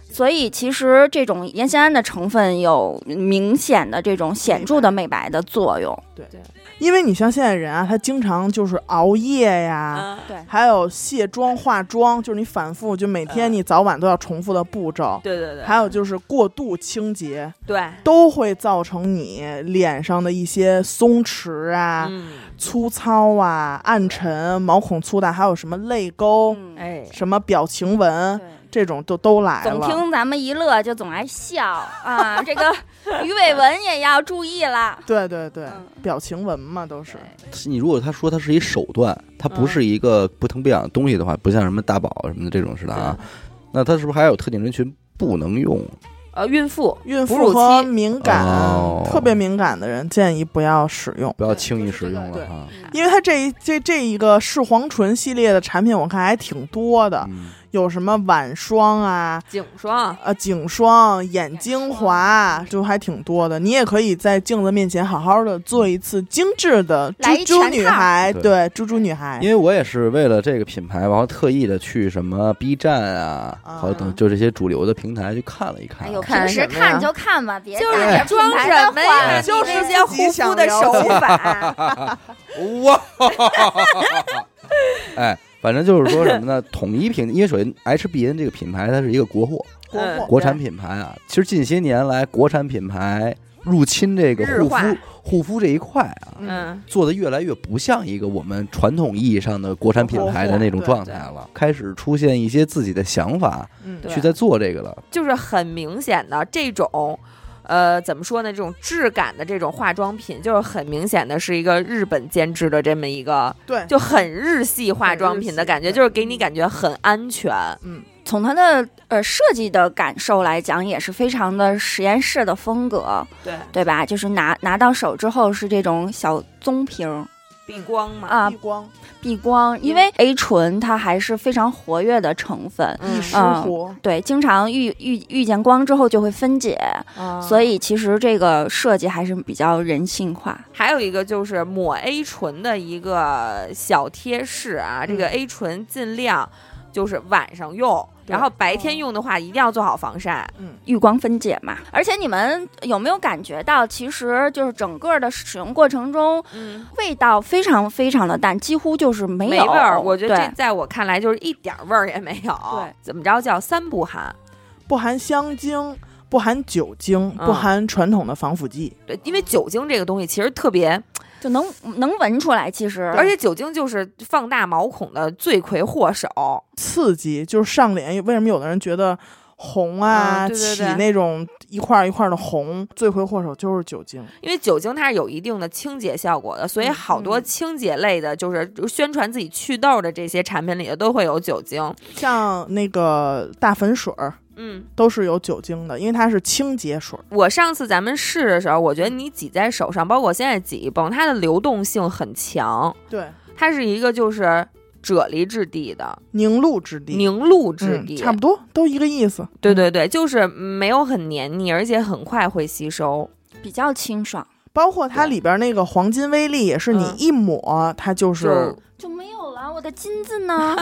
所以其实这种烟酰胺的成分有明显的这种显著的美白的作用。因为你像现在人啊，他经常就是熬夜呀。嗯。对，还有卸妆、化妆，就是你反复，就每天嗯你早晚都要重复的步骤。对对对，还有就是过度清洁，对，都会造成你脸上的一些松弛啊、嗯，粗糙啊、暗沉、毛孔粗大，还有什么泪沟、嗯，哎，什么表情纹，这种都都来了。总。听咱们一乐就总爱笑啊，这个 鱼尾纹也要注意了。对 对对，嗯。表情纹嘛都是。你如果他说它是一手段，它不是一个不疼不痒的东西的话，不像什么大宝什么的这种似的啊，那它是不是还有特定人群不能用？呃，孕妇，孕妇和敏感、哦。特别敏感的人建议不要使用，不要轻易使用对了哈。因为它这一这这一个视黄醇系列的产品，我看还挺多的，嗯，有什么晚霜啊。颈霜，呃，颈霜、眼精华就还挺多的，你也可以在镜子面前好好的做一次精致的猪猪女孩，对。对，猪猪女孩。因。为我也是为了这个品牌，然后特意的去什么 B 站啊，好等就这些主流的平台去看了一看。哎呦，看平时看就看吧，别就是打着装什么呀？就是那些护肤的手解法，哇，哎，反正就是说什么呢？统一品，因为首先 HBN 这个品牌它是一个国货，国嗯货国产品牌啊。其实近些年来，国产品牌入侵这个护肤护肤这一块啊，嗯，做的越来越不像一个我们传统意义上的国产品牌的那种状态了，开始出现一些自己的想法嗯，去在做这个了。就是很明显的这种。呃，怎么说呢？这种质感的这种化妆品，就是很明显的是一个日本监制的这么一个，对，就很日系化妆品的感觉，就是给你感觉很安全。嗯，从它的呃设计的感受来讲，也是非常的实验室的风格，对，对吧？就是拿拿到手之后是这种小棕瓶儿，避光嘛。啊避光，避光，因为 A 醇它还是非常活跃的成分，嗯易失活。对，经常遇遇遇见光之后就会分解，嗯所以其实这个设计还是比较人性化。还有一个就是抹 A 醇的一个小贴士啊，这个嗯 A 醇尽量就是晚上用，对然后白天用的话一定要做好防晒。嗯，遇光分解嘛，而且你们有没有感觉到，其实就是整个的使用过程中，嗯，味道非常非常的淡，几乎就是没有没味儿，我觉得这在我看来就是一点味儿也没有。对，怎么着叫三不含？不含香精，不含酒精，嗯不含传统的防腐剂。对，因为酒精这个东西其实特别，就能能闻出来，其实而且酒精就是放大毛孔的罪魁祸首。刺激就是上脸，为什么有的人觉得红啊，起嗯对对对那种一块儿一块儿的红，罪魁祸首就是酒精。因为酒精它是有一定的清洁效果的，所以嗯好多嗯清洁类的，就是宣传自己祛痘的这些产品里头都会有酒精。像那个大粉水儿嗯，都是有酒精的，因为它是清洁水儿。我上次咱们试的时候，我觉得你挤在手上，包括现在挤一泵，它的流动性很强，对，它是一个就是啫喱质地的。凝露质地，凝露质嗯地，差不多都一个意思。对对对，就是没有很黏腻，而且很快会吸收。比较清爽，包括它里边那个黄金微粒，也是你嗯。一抹，它就是就就没有了。我的金子呢？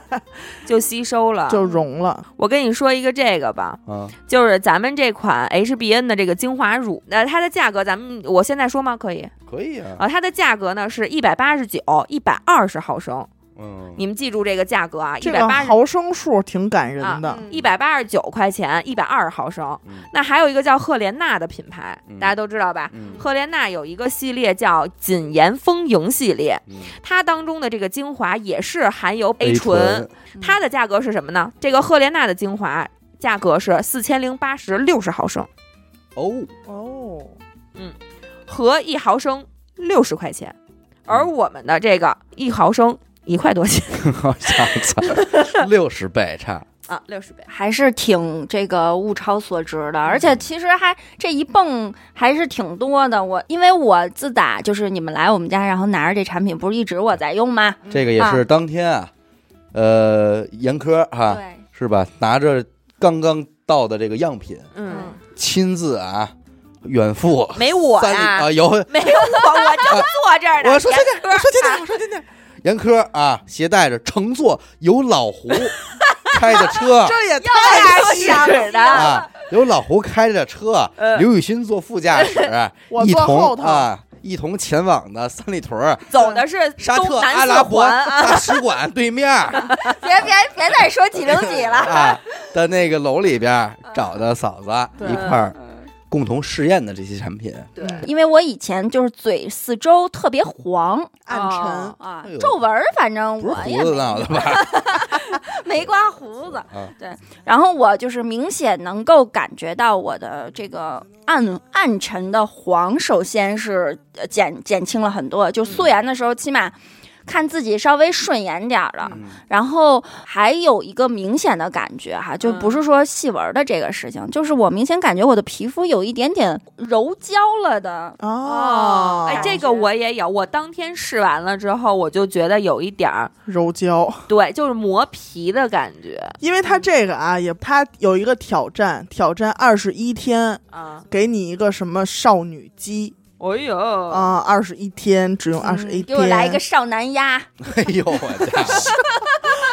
就吸收了。就融了。我跟你说一个这个吧，啊，就是咱们这款 HBN 的这个精华乳，那它的价格咱们我现在说吗？可以可以啊，啊，它的价格呢是一百八十九，一百二十毫升，嗯，你们记住这个价格啊，一百八十。毫升数挺感人的，嗯。一百八十九块钱，一百二十毫升。嗯。那还有一个叫赫莲娜的品牌，嗯。大家都知道吧？嗯。赫莲娜有一个系列叫谨言丰盈系列，嗯。它当中的这个精华也是含有 A 醇。醇，它的价格是什么呢？这个赫莲娜的精华价格是四千零八十六十毫升，哦，哦，嗯合一毫升六十块钱，而嗯。我们的这个一毫升一块多钱 好家伙，六十倍差，啊，六十倍。还是挺这个物超所值的，而且其实还这一泵还是挺多的。我因为我自打就是你们来我们家，然后拿着这产品，不是一直我在用吗？这个也是当天啊，呃，严科哈，对，是吧？拿着刚刚到的这个样品，嗯，亲自啊，远赴没我呀啊，有没有我，我就坐这儿呢。我说严科我说听听，我说听听，严科啊，携带着乘坐由老胡 开的车。这也太点使的，啊，由老胡开着车，呃刘雨欣坐副驾驶，我一同坐后头。啊，一同前往的三里屯走的是沙特阿拉伯。大使馆对面 别别别再说几零几了。啊的那个楼里边找的嫂子一块儿共同试验的这些产品，对，因为我以前就是嘴四周特别黄。暗沉。哦，啊。皱纹儿，反正我也没胡子闹的吧？没刮胡子。啊。对，然后我就是明显能够感觉到我的这个暗暗沉的黄，首先是呃减减轻了很多，就素颜的时候起码。看自己稍微顺眼点儿了，嗯。然后还有一个明显的感觉哈，就不是说细纹的这个事情，就是我明显感觉我的皮肤有一点点柔焦了的，哦，哎，这个我也有。我当天试完了之后，我就觉得有一点儿，柔焦，对，就是磨皮的感觉。因为它这个啊，也它有一个挑战，挑战二十一天，啊。给你一个什么少女肌哎呦，啊，二十一天只用二十一天，给我来一个少男鸭，哎呦我家伙，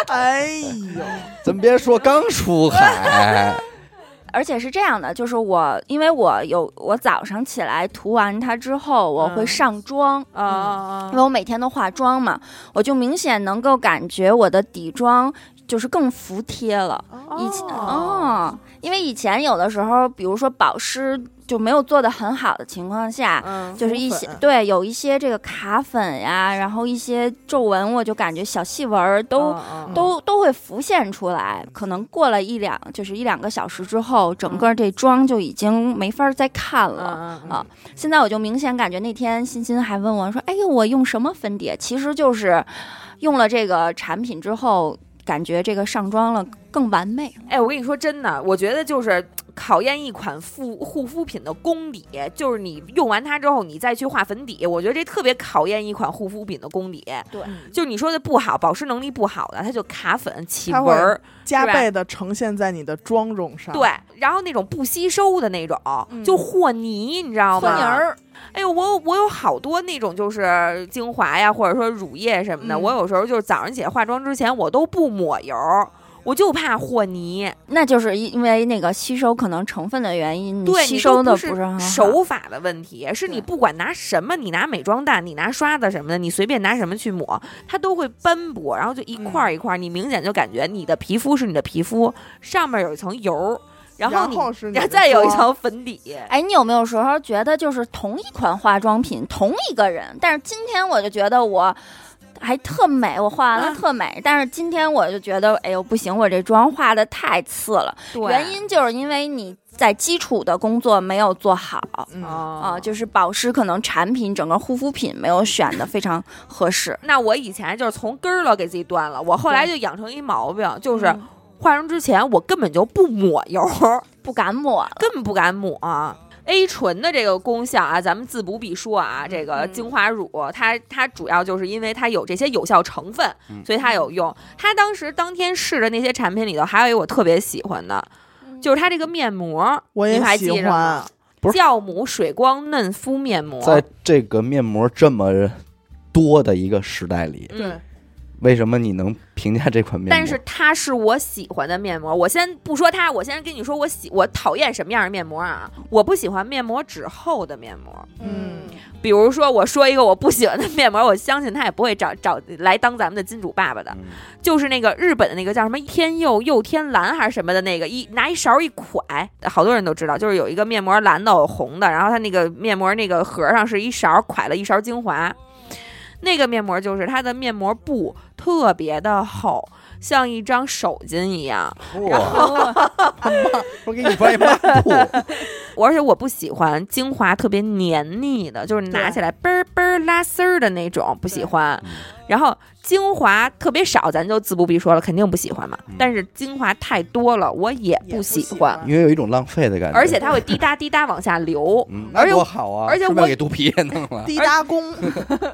哎呦，咱别说刚出海，而且是这样的，就是我因为我有我早上起来涂完它之后，我会嗯上妆。啊啊因为我每天都化妆嘛，我就明显能够感觉我的底妆就是更服帖了。以前哦，因为以前有的时候，比如说保湿就没有做的很好的情况下，嗯，就是一些对有一些这个卡粉呀，然后一些皱纹，我就感觉小细纹儿都、都都会浮现出来。可能过了一两就是一两个小时之后，整个这妆就已经没法再看了。啊现在我就明显感觉那天欣欣还问我说：“哎呦，我用什么粉底？”其实就是用了这个产品之后，感觉这个上妆了更完美。哎，我跟你说真的，我觉得就是考验一款护护肤品的功底，就是你用完它之后，你再去画粉底，我觉得这特别考验一款护肤品的功底。对，就是你说的不好，保湿能力不好的，它就卡粉、起纹儿，加倍的呈现在你的妆容上。对，然后那种不吸收的那种，嗯。就和泥，你知道吗？和泥儿，哎呦，我有我有好多那种就是精华呀，或者说乳液什么的，嗯。我有时候就是早上起来化妆之前，我都不抹油，我就怕和泥。那就是因为那个吸收可能成分的原因，吸收的不是。手法的问题，是你不管拿什么，你拿美妆蛋，你拿刷子什么的，你随便拿什么去抹，它都会斑驳，然后就一块儿一块儿，你明显就感觉你的皮肤是你的皮肤，上面有一层油，然后然你后是你然后再有一层粉底。哎，你有没有时候觉得就是同一款化妆品，同一个人，但是今天我就觉得我还特美，我化完了啊特美，但是今天我就觉得，哎呦不行，我这妆化的太次了。对，原因就是因为你在基础的工作没有做好。啊、就是保湿可能产品整个护肤品没有选的非常合适，那我以前就是从根儿了给自己断了，我后来就养成一毛病，就是嗯化妆之前我根本就不抹油，不敢抹。根本不敢抹。A 醇的这个功效啊，咱们自不必说啊，这个嗯精华乳它它主要就是因为它有这些有效成分，嗯所以它有用。它当时当天试的那些产品里头，还有一个我特别喜欢的，就是它这个面膜，我也喜欢。酵母水光嫩肤面膜，在这个面膜这么多的一个时代里，嗯对，为什么你能评价这款面膜？但是它是我喜欢的面膜。我先不说它，我先跟你说我喜我讨厌什么样的面膜啊？我不喜欢面膜纸厚的面膜。嗯比如说，我说一个我不喜欢的面膜，我相信他也不会找找来当咱们的金主爸爸的，嗯就是那个日本的那个叫什么天佑佑天蓝还是什么的那个，一拿一勺一蒯，好多人都知道，就是有一个面膜蓝的红的，然后它那个面膜那个盒上是一勺蒯了一勺精华，那个面膜就是它的面膜布特别的厚，像一张手巾一样，哇，我给你发一抹布，而且我不喜欢精华特别黏腻的，就是拿起来嘣儿嘣儿拉丝儿的那种，不喜欢。嗯然后精华特别少，咱就自不必说了，肯定不喜欢嘛。嗯但是精华太多了，我也也不喜喜欢因为有一种浪费的感觉，而且它会滴答滴答往下流，嗯，而且那多好啊！而且是不是要我给肚皮也弄了，滴答工，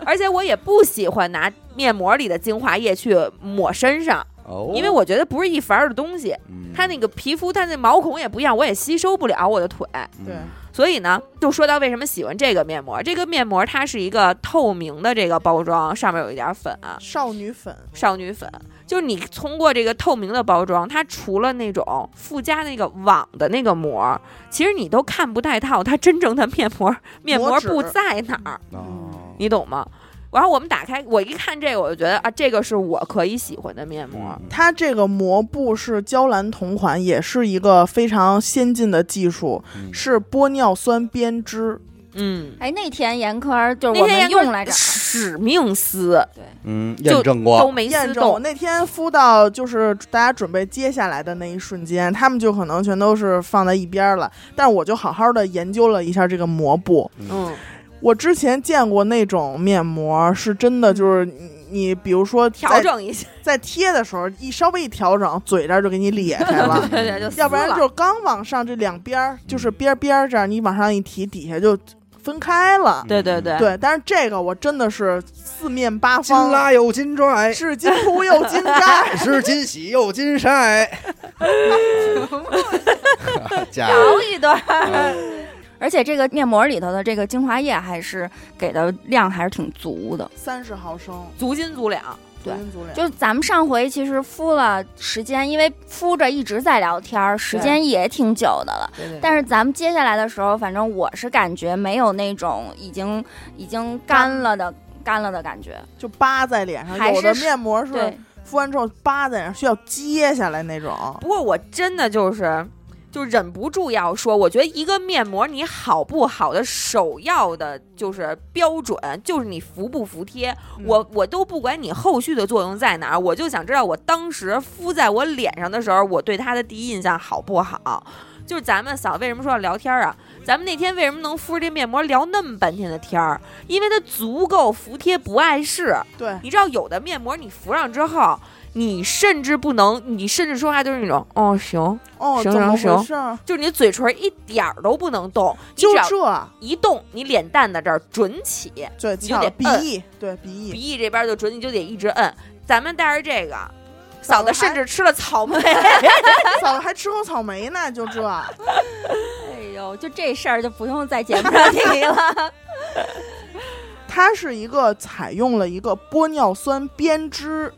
而且我也不喜欢拿面膜里的精华液去抹身上，哦，因为我觉得不是一凡儿的东西。嗯它那个皮肤，它那毛孔也不一样，我也吸收不了我的腿。对嗯所以呢，就说到为什么喜欢这个面膜。这个面膜它是一个透明的这个包装，上面有一点粉啊，少女粉，少女粉。就是你通过这个透明的包装，它除了那种附加那个网的那个膜，其实你都看不太透它真正的面膜面膜布纸在哪儿，哦，你懂吗？然后我们打开，我一看这个，我就觉得啊，这个是我可以喜欢的面膜。嗯它这个膜布是娇兰同款，也是一个非常先进的技术，嗯。是玻尿酸编织。嗯，哎，那天严科就是我们那天用来着，使命撕。嗯，就验证过。都，没验证，撕我，那天敷到就是大家准备接下来的那一瞬间，他们就可能全都是放在一边儿了。但是我就好好的研究了一下这个膜布。嗯，我之前见过那种面膜，是真的就是你你比如说调整一下，在贴的时候，一稍微一调整，嘴这儿就给你裂开 了。要不然就是刚往上这两边儿，就是边儿边儿这儿，你往上一提，底下就分开了。对对对。对，但是这个我真的是四面八金方，拉又金拽，是金铺又金盖。是金洗又金晒，家摇一段。嗯而且这个面膜里头的这个精华液还是给的量还是挺足的。三十毫升，足斤足两。对足斤足两就咱们上回其实敷了时间，因为敷着一直在聊天儿，时间也挺久的了。对对但是咱们接下来的时候，反正我是感觉没有那种已经已经干了的干了的感觉。就扒在脸上，还有的面膜是对，敷完之后扒在脸上，需要揭下来那种。不过我真的就是。就忍不住要说，我觉得一个面膜你好不好的首要的就是标准，就是你服不服帖。嗯我我都不管你后续的作用在哪儿，我就想知道我当时敷在我脸上的时候，我对它的第一印象好不好。就是咱们嫂为什么说要聊天啊？咱们那天为什么能敷着这面膜聊那么半天的天儿？因为它足够服帖，不碍事。对，你知道有的面膜你敷上之后，你甚至不能，你甚至说话就是那种哦行，哦，行行回事儿？就是你嘴唇一点儿都不能动，你就这，一动，你脸蛋子这儿准起，对，就得鼻翼，对鼻翼，鼻翼这边就准，你就得一直摁。咱们带着这个，嫂子甚至吃了草莓，嫂子还吃过草莓呢，就这。哎呦，就这事儿就不用在节目上提了。它是一个采用了一个玻尿酸编织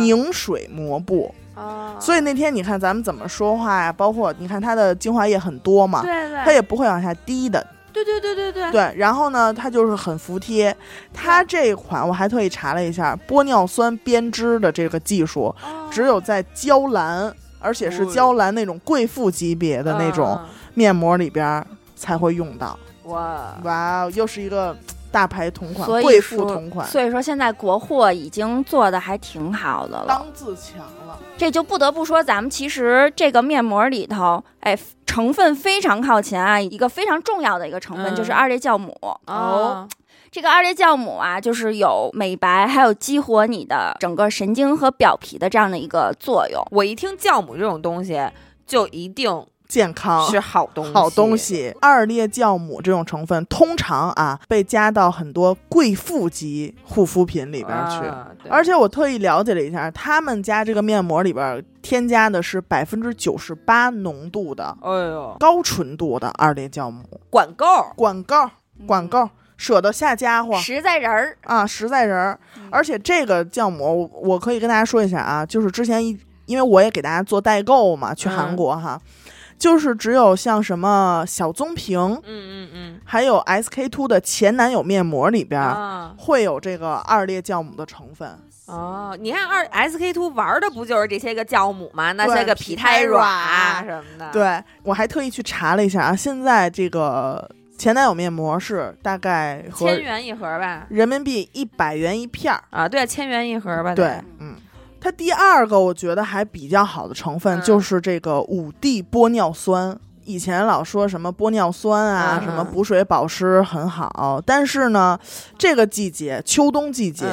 凝水膜布，啊，所以那天你看咱们怎么说话呀，包括你看它的精华液很多嘛，对对，它也不会往下滴的，对对对对对，对。然后呢，它就是很服帖。它这款我还特意查了一下，玻尿酸编织的这个技术，哦。只有在娇兰，而且是娇兰那种贵妇级别的那种面膜里边儿才会用到。嗯哇，哇哦，又是一个大牌同款，所以贵妇同款，所以说现在国货已经做的还挺好的了，当自强了。这就不得不说，咱们其实这个面膜里头，哎，成分非常靠前啊，一个非常重要的一个成分、嗯就是二裂酵母。哦，这个二裂酵母啊，就是有美白，还有激活你的整个神经和表皮的这样的一个作用。我一听酵母这种东西，就一定健康是好东西，好东。西，二裂酵母这种成分通常啊被加到很多贵妇级护肤品里边去。啊而且我特意了解了一下，他们家这个面膜里边添加的是百分之九十八浓度的哎呦，高纯度的二裂酵母，管够，管够，管够，舍得下家伙。实在人儿，啊，实在人儿。而且这个酵母，我我可以跟大家说一下啊，就是之前一因为我也给大家做代购嘛，去韩嗯国哈，就是只有像什么小棕瓶，嗯嗯嗯，还有 SK two 的前男友面膜里边儿。啊会有这个二裂酵母的成分，哦，你看二 SK two 玩的不就是这些个酵母吗？那些个皮胎软软什么的，，对我还特意去查了一下啊，现在这个前男友面膜是大概和千元一盒吧？人民币一百元一片儿，啊，对，千元一盒吧？对，嗯。它第二个我觉得还比较好的成分嗯就是这个五 D 玻尿酸。以前老说什么玻尿酸啊，嗯什么补水保湿很好，但是呢，这个季节秋冬季节，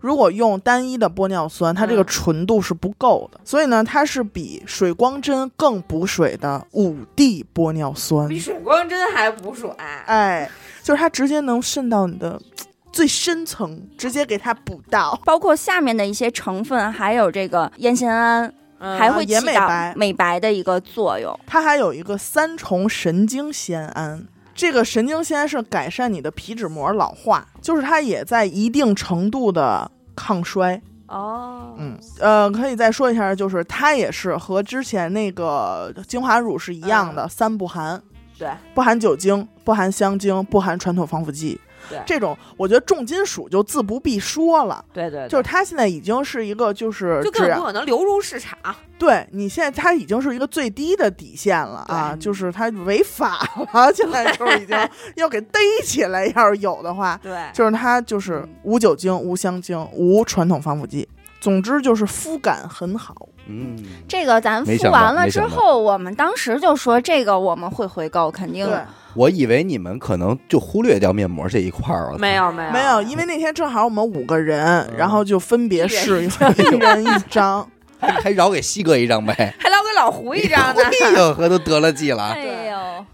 如果用单一的玻尿酸，它这个嗯纯度是不够的，所以呢，它是比水光针更补水的五 D 玻尿酸比。水光针还补水。哎，就是它直接能渗到你的嘖最深层，直接给它补到。包括下面的一些成分，还有这个烟酰胺，嗯还会起到美白美白的一个作用。它还有一个三重神经酰胺。这个神经酰胺是改善你的皮脂膜老化，就是它也在一定程度的抗衰。哦，嗯，呃，可以再说一下，就是它也是和之前那个精华乳是一样的，三不含，对，不含酒精，不含香精，不含传统防腐剂。对。这种我觉得重金属就自不必说了，对对，就是它现在已经是一个就是就根本只要不可能流入市场。对你现在它已经是一个最低的底线了啊，就是它违法了，现在就是已经 要给逮起来，要是有的话，对，就是它就是无酒精、无香精、无传统防腐剂，总之就是肤感很好。嗯，这个咱敷没想到完了之后，我们当时就说这个我们会回购，肯定对，我以为你们可能就忽略掉面膜这一块儿了。没有没有没有，因为那天正好我们五个人，嗯然后就分别试一用，一人一张。还还饶给西哥一张呗。还饶给老胡一张呢。哎呦，合都得了计了。哎呦，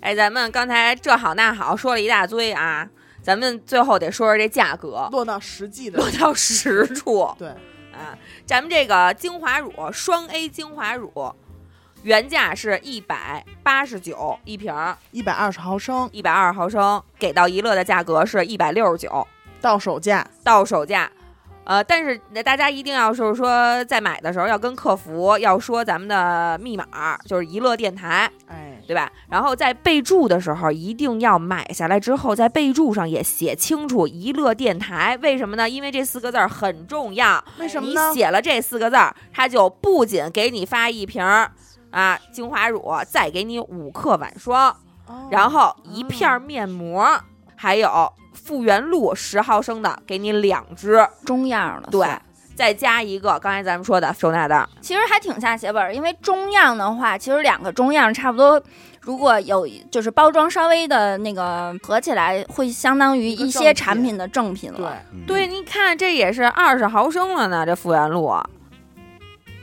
哎，咱们刚才这好那好说了一大堆啊，咱们最后得说说这价格，落到实际的落到实处对，啊。咱们这个精华乳双 A 精华乳，原价是一百八十九一瓶儿，一百二十毫升。一百二十毫升，给到一乐的价格是一百六十九，到手价，到手价。呃，但是那大家一定要就是说，在买的时候要跟客服要说咱们的密码，就是一乐电台，哎，对吧？然后在备注的时候，一定要买下来之后，在备注上也写清楚“一乐电台”。为什么呢？因为这四个字儿很重要。你为什么呢？写了这四个字儿，它就不仅给你发一瓶儿啊精华乳，再给你五克晚霜，哦然后一片儿面膜，还有复原露十毫升的，给你两支。中样的。对算，再加一个刚才咱们说的收纳袋儿。其实还挺下血本儿，因为中样的话，其实两个中样差不多。如果有就是包装稍微的那个合起来，会相当于一些产品的正品对了。，嗯对，，你看这也是二十毫升了呢，这复原露。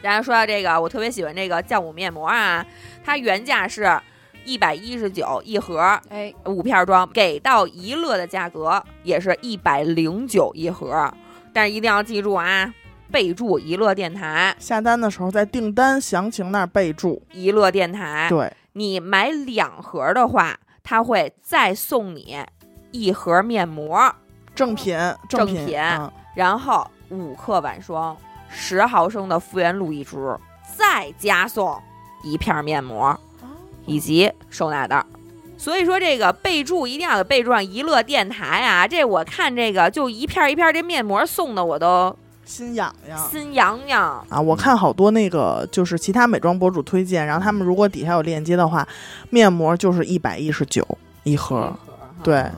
然后说到这个，我特别喜欢这个酵母面膜啊，它原价是一百一十九一盒，哎，五片装，给到一乐的价格也是一百零九一盒，但是一定要记住啊，备注一乐电台，下单的时候在订单详情那儿备注。一乐电台。对，你买两盒的话，他会再送你一盒面膜，正品，正品，品嗯然后五克晚霜，十毫升的复原露一支，再加送一片面膜以及收纳袋儿。所以说，这个备注一定要给备注上一乐电台啊！这我看这个就一片一片这面膜送的，我都心痒痒。心痒痒。啊，我看好多那个就是其他美妆博主推荐，然后他们如果底下有链接的话，面膜就是一百一十九一盒，对，嗯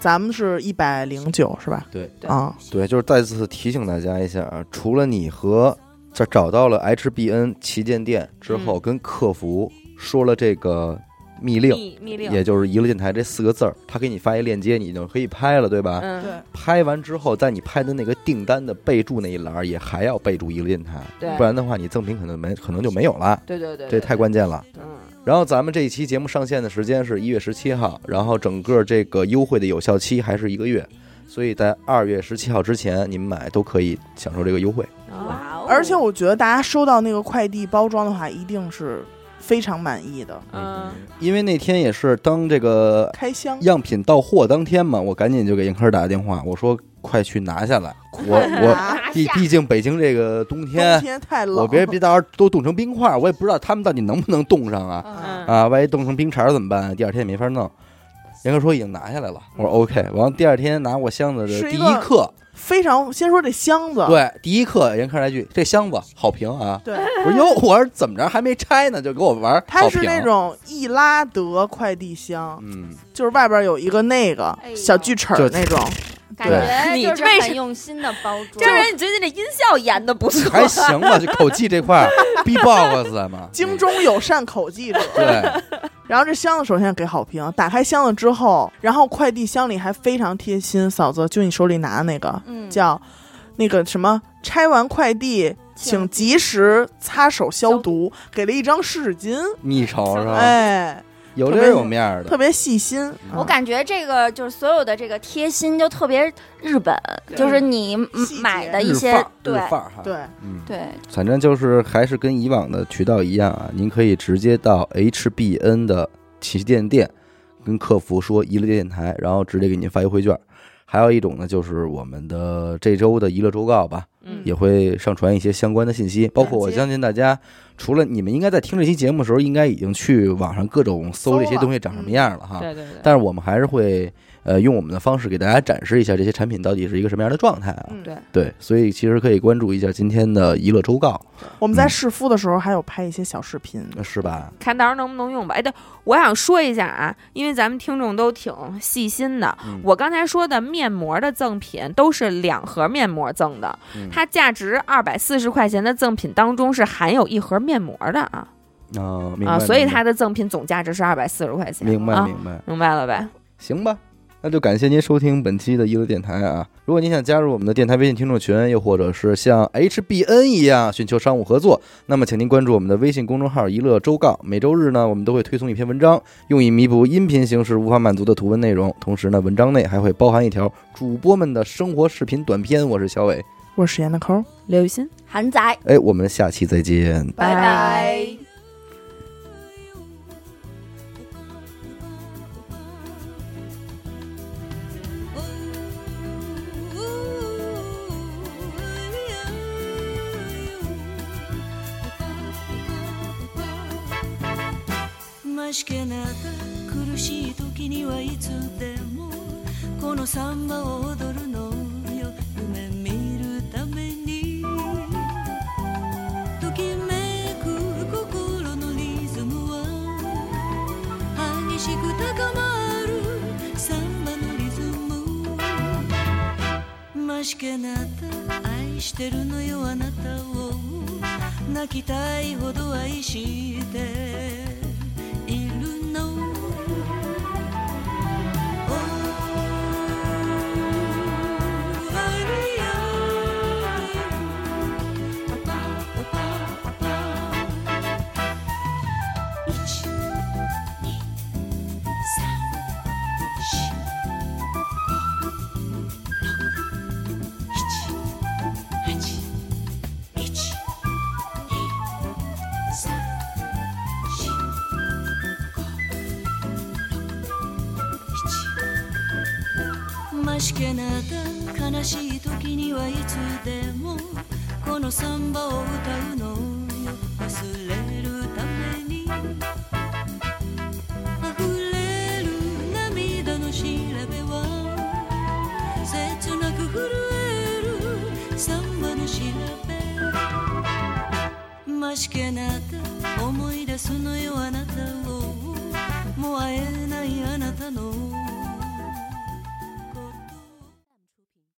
咱们是一百零九是吧？对对啊，对，就是再次提醒大家一下啊，除了你和这找到了 HBN 旗舰店之后，跟客服说了这个密令，密密令，也就是“娱乐电台”这四个字儿，他给你发一链接，你就可以拍了，对吧？嗯，对，拍完之后，在你拍的那个订单的备注那一栏儿也还要备注“娱乐电台对”，不然的话，你赠品可能没可能就没有了，对对对，这太关键了。嗯，然后咱们这一期节目上线的时间是一月十七号，然后整个这个优惠的有效期还是一个月，所以在二月十七号之前，你们买都可以享受这个优惠。哇哦。而且我觉得大家收到那个快递包装的话，一定是非常满意的。嗯，因为那天也是当这个开箱，样品到货当天嘛，我赶紧就给严科打个电话，我说快去拿下来，我我毕毕竟北京这个冬冬天，太冷，我别别到时候都冻成冰块，我也不知道他们到底能不能冻上啊嗯啊！万一冻成冰碴儿怎么办？第二天也没法弄。严哥说已经拿下来了，我说 OK。完了第二天拿我箱子的第一刻，非常。先说这箱子，对，第一课严科来句这箱子好评啊！对，我说哟，我说怎么着还没拆呢，就给我玩儿它是那种易拉德快递箱，嗯，就是外边有一个那个小锯齿儿那种，感对。觉就是你为什很用心的包装。证明你最近这音效演的不错，还行吧，就口技这块 B-box 嘛，精中友善口技者。对，然后这箱子首先给好评，打开箱子之后，然后快递箱里还非常贴心，嫂子就你手里拿的那个、嗯，叫那个什么，拆完快递请及时擦手消毒，给了一张湿纸巾，你瞅瞅，哎，有这有面儿的，特别细心。我嗯感觉这个就是所有的这个贴心就特别日本，就是你买的一些对范儿哈，对，嗯，对，反正就是还是跟以往的渠道一样啊，您可以直接到 HBN 的旗舰店跟客服说一乐电台，然后直接给您发优惠券。还有一种呢，就是我们的这周的娱乐周告吧，嗯。也会上传一些相关的信息，包括我相信大家，除了你们应该在听这期节目的时候，应该已经去网上各种搜这些东西长什么样了哈。对对对，但是我们还是会呃用我们的方式给大家展示一下这些产品到底是一个什么样的状态啊。嗯对对，所以其实可以关注一下今天的娱乐周告，我们在试敷的时候还有拍一些小视频，是吧？看到时候能不能用吧。哎，对，我想说一下啊，因为咱们听众都挺细心的，嗯我刚才说的面膜的赠品都是两盒面膜赠的，嗯它价值二百四十块钱的赠品当中是含有一盒面膜的啊啊，明白啊，所以它的赠品总价值是二百四十块钱。明白啊，明白，明白了呗？行吧。那就感谢您收听本期的娱乐电台啊！如果您想加入我们的电台微信听众群，又或者是像 HBN 一样寻求商务合作，那么请您关注我们的微信公众号“一乐周告”。每周日呢，我们都会推送一篇文章，用以弥补音频形式无法满足的图文内容。同时呢，文章内还会包含一条主播们的生活视频短片。我是小伟，我是严的抠。刘雨欣，韩仔，哎，我们下期再见。拜拜。しけな苦しい時にはいつでもこのサンバを踊るのよ夢見るために。ときめく心のリズムは激しく高まるサンバのリズムましけなた愛してるのよあなたを。泣きたいほど愛して。